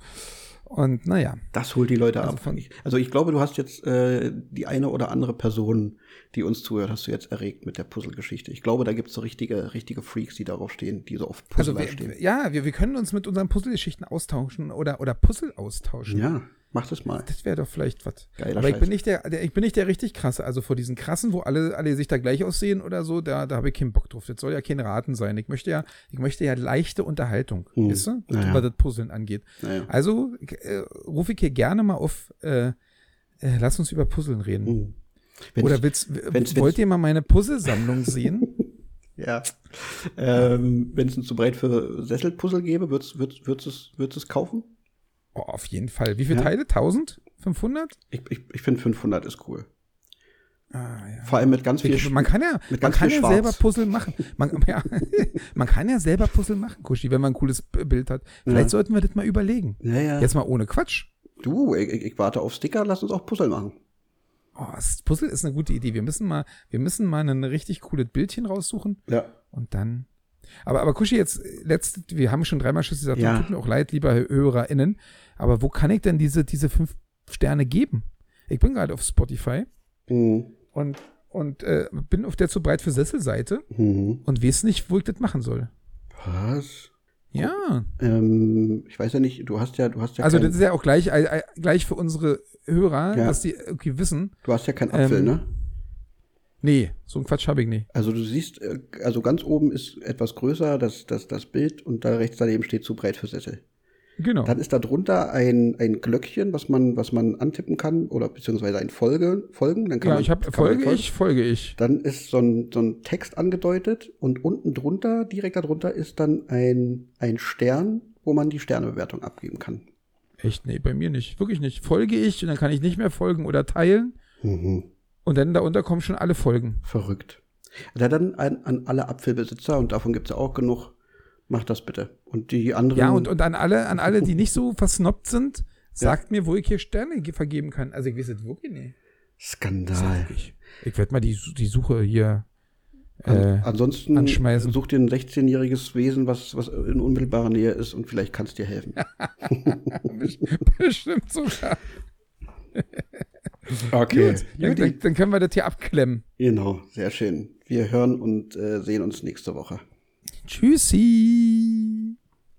Und naja, Das holt die Leute Also ab. von- also ich glaube, du hast jetzt äh, die eine oder andere Person, die uns zuhört, hast du jetzt erregt mit der Puzzle-Geschichte. Ich glaube, da gibt es so richtige, richtige Freaks, die darauf stehen, die so auf also Puzzle wir, stehen. ja, wir, wir können uns mit unseren Puzzle-Geschichten austauschen oder, oder Puzzle austauschen. Ja, mach das mal. Das wäre doch vielleicht was. Geiler Aber ich Scheiß. bin nicht der, der, ich bin nicht der richtig krasse. Also vor diesen krassen, wo alle, alle sich da gleich aussehen oder so, da, da habe ich keinen Bock drauf. Das soll ja kein Raten sein. Ich möchte ja, ich möchte ja leichte Unterhaltung, weißt du, was Naja. das Puzzeln angeht. Naja. Also äh, rufe ich hier gerne mal auf, äh, äh, lass uns über Puzzeln reden. Hm. Oder willst, wenn's- wollt wenn's- ihr mal meine Puzzlesammlung sehen? Ja. Ähm, Wenn es ein zu breit für Sesselpuzzle gäbe, würdest du es würdest du's kaufen? Oh, auf jeden Fall. Wie viele Ja. Teile? 1000? 500? Ich, ich, ich finde 500 ist cool. Ah, ja. Vor allem mit ganz viel. Man kann ja, man kann ja selber Puzzle machen. Man, ja, man kann ja selber Puzzle machen, Kuschi, wenn man ein cooles Bild hat. Vielleicht Ja. sollten wir das mal überlegen. ja. Jetzt mal ohne Quatsch. Du, ich, ich, warte auf Sticker, lass uns auch Puzzle machen. Oh, Puzzle ist eine gute Idee. Wir müssen mal, wir müssen mal ein richtig cooles Bildchen raussuchen Ja. und dann. Aber, aber Kuschi, jetzt, letzt, wir haben schon dreimal Schuss gesagt, Ja. tut mir auch leid, lieber HörerInnen. Aber wo kann ich denn diese, diese fünf Sterne geben? Ich bin gerade auf Spotify Mhm. und, und äh, bin auf der zu breit für Sesselseite Mhm. und weiß nicht, wo ich das machen soll. Was? Ja. Ähm, ich weiß ja nicht, du hast ja, du hast ja Also das ist ja auch gleich, äh, äh, gleich für unsere Hörer, Ja. dass die irgendwie wissen, du hast ja keinen Apfel, ähm, ne? Nee, so ein Quatsch habe ich nicht. Also du siehst, äh, also ganz oben ist etwas größer, das, das, das Bild und da rechts daneben steht zu breit für Sessel. Genau. Dann ist da drunter ein, ein Glöckchen, was man, was man antippen kann oder beziehungsweise ein Folge, Folgen. Dann kann ja, man, ich habe folge folgen. ich, folge ich. Dann ist so ein, so ein Text angedeutet und unten drunter, direkt darunter, ist dann ein, ein Stern, wo man die Sternebewertung abgeben kann. Echt, nee, bei mir nicht. Wirklich nicht. Folge ich und dann kann ich nicht mehr folgen oder teilen Mhm. Und dann darunter kommen schon alle Folgen. Verrückt. Ja, dann an, an alle Apfelbesitzer, und davon gibt es ja auch genug, macht das bitte. Und die anderen. Ja, und, und an alle, an alle, die nicht so versnobbt sind, sagt mir, wo ich hier Sterne ge- vergeben kann. Also ich weiß es wirklich nicht. Skandal. Ich, ich werde mal die, die Suche hier äh, ansonsten anschmeißen. such dir ein 16-jähriges Wesen, was, was in unmittelbarer Nähe ist und vielleicht kann es dir helfen. bestimmt sogar. Okay. Gut, dann, dann, dann können wir das hier abklemmen. Genau, sehr schön. Wir hören und äh, sehen uns nächste Woche. Tschüssi.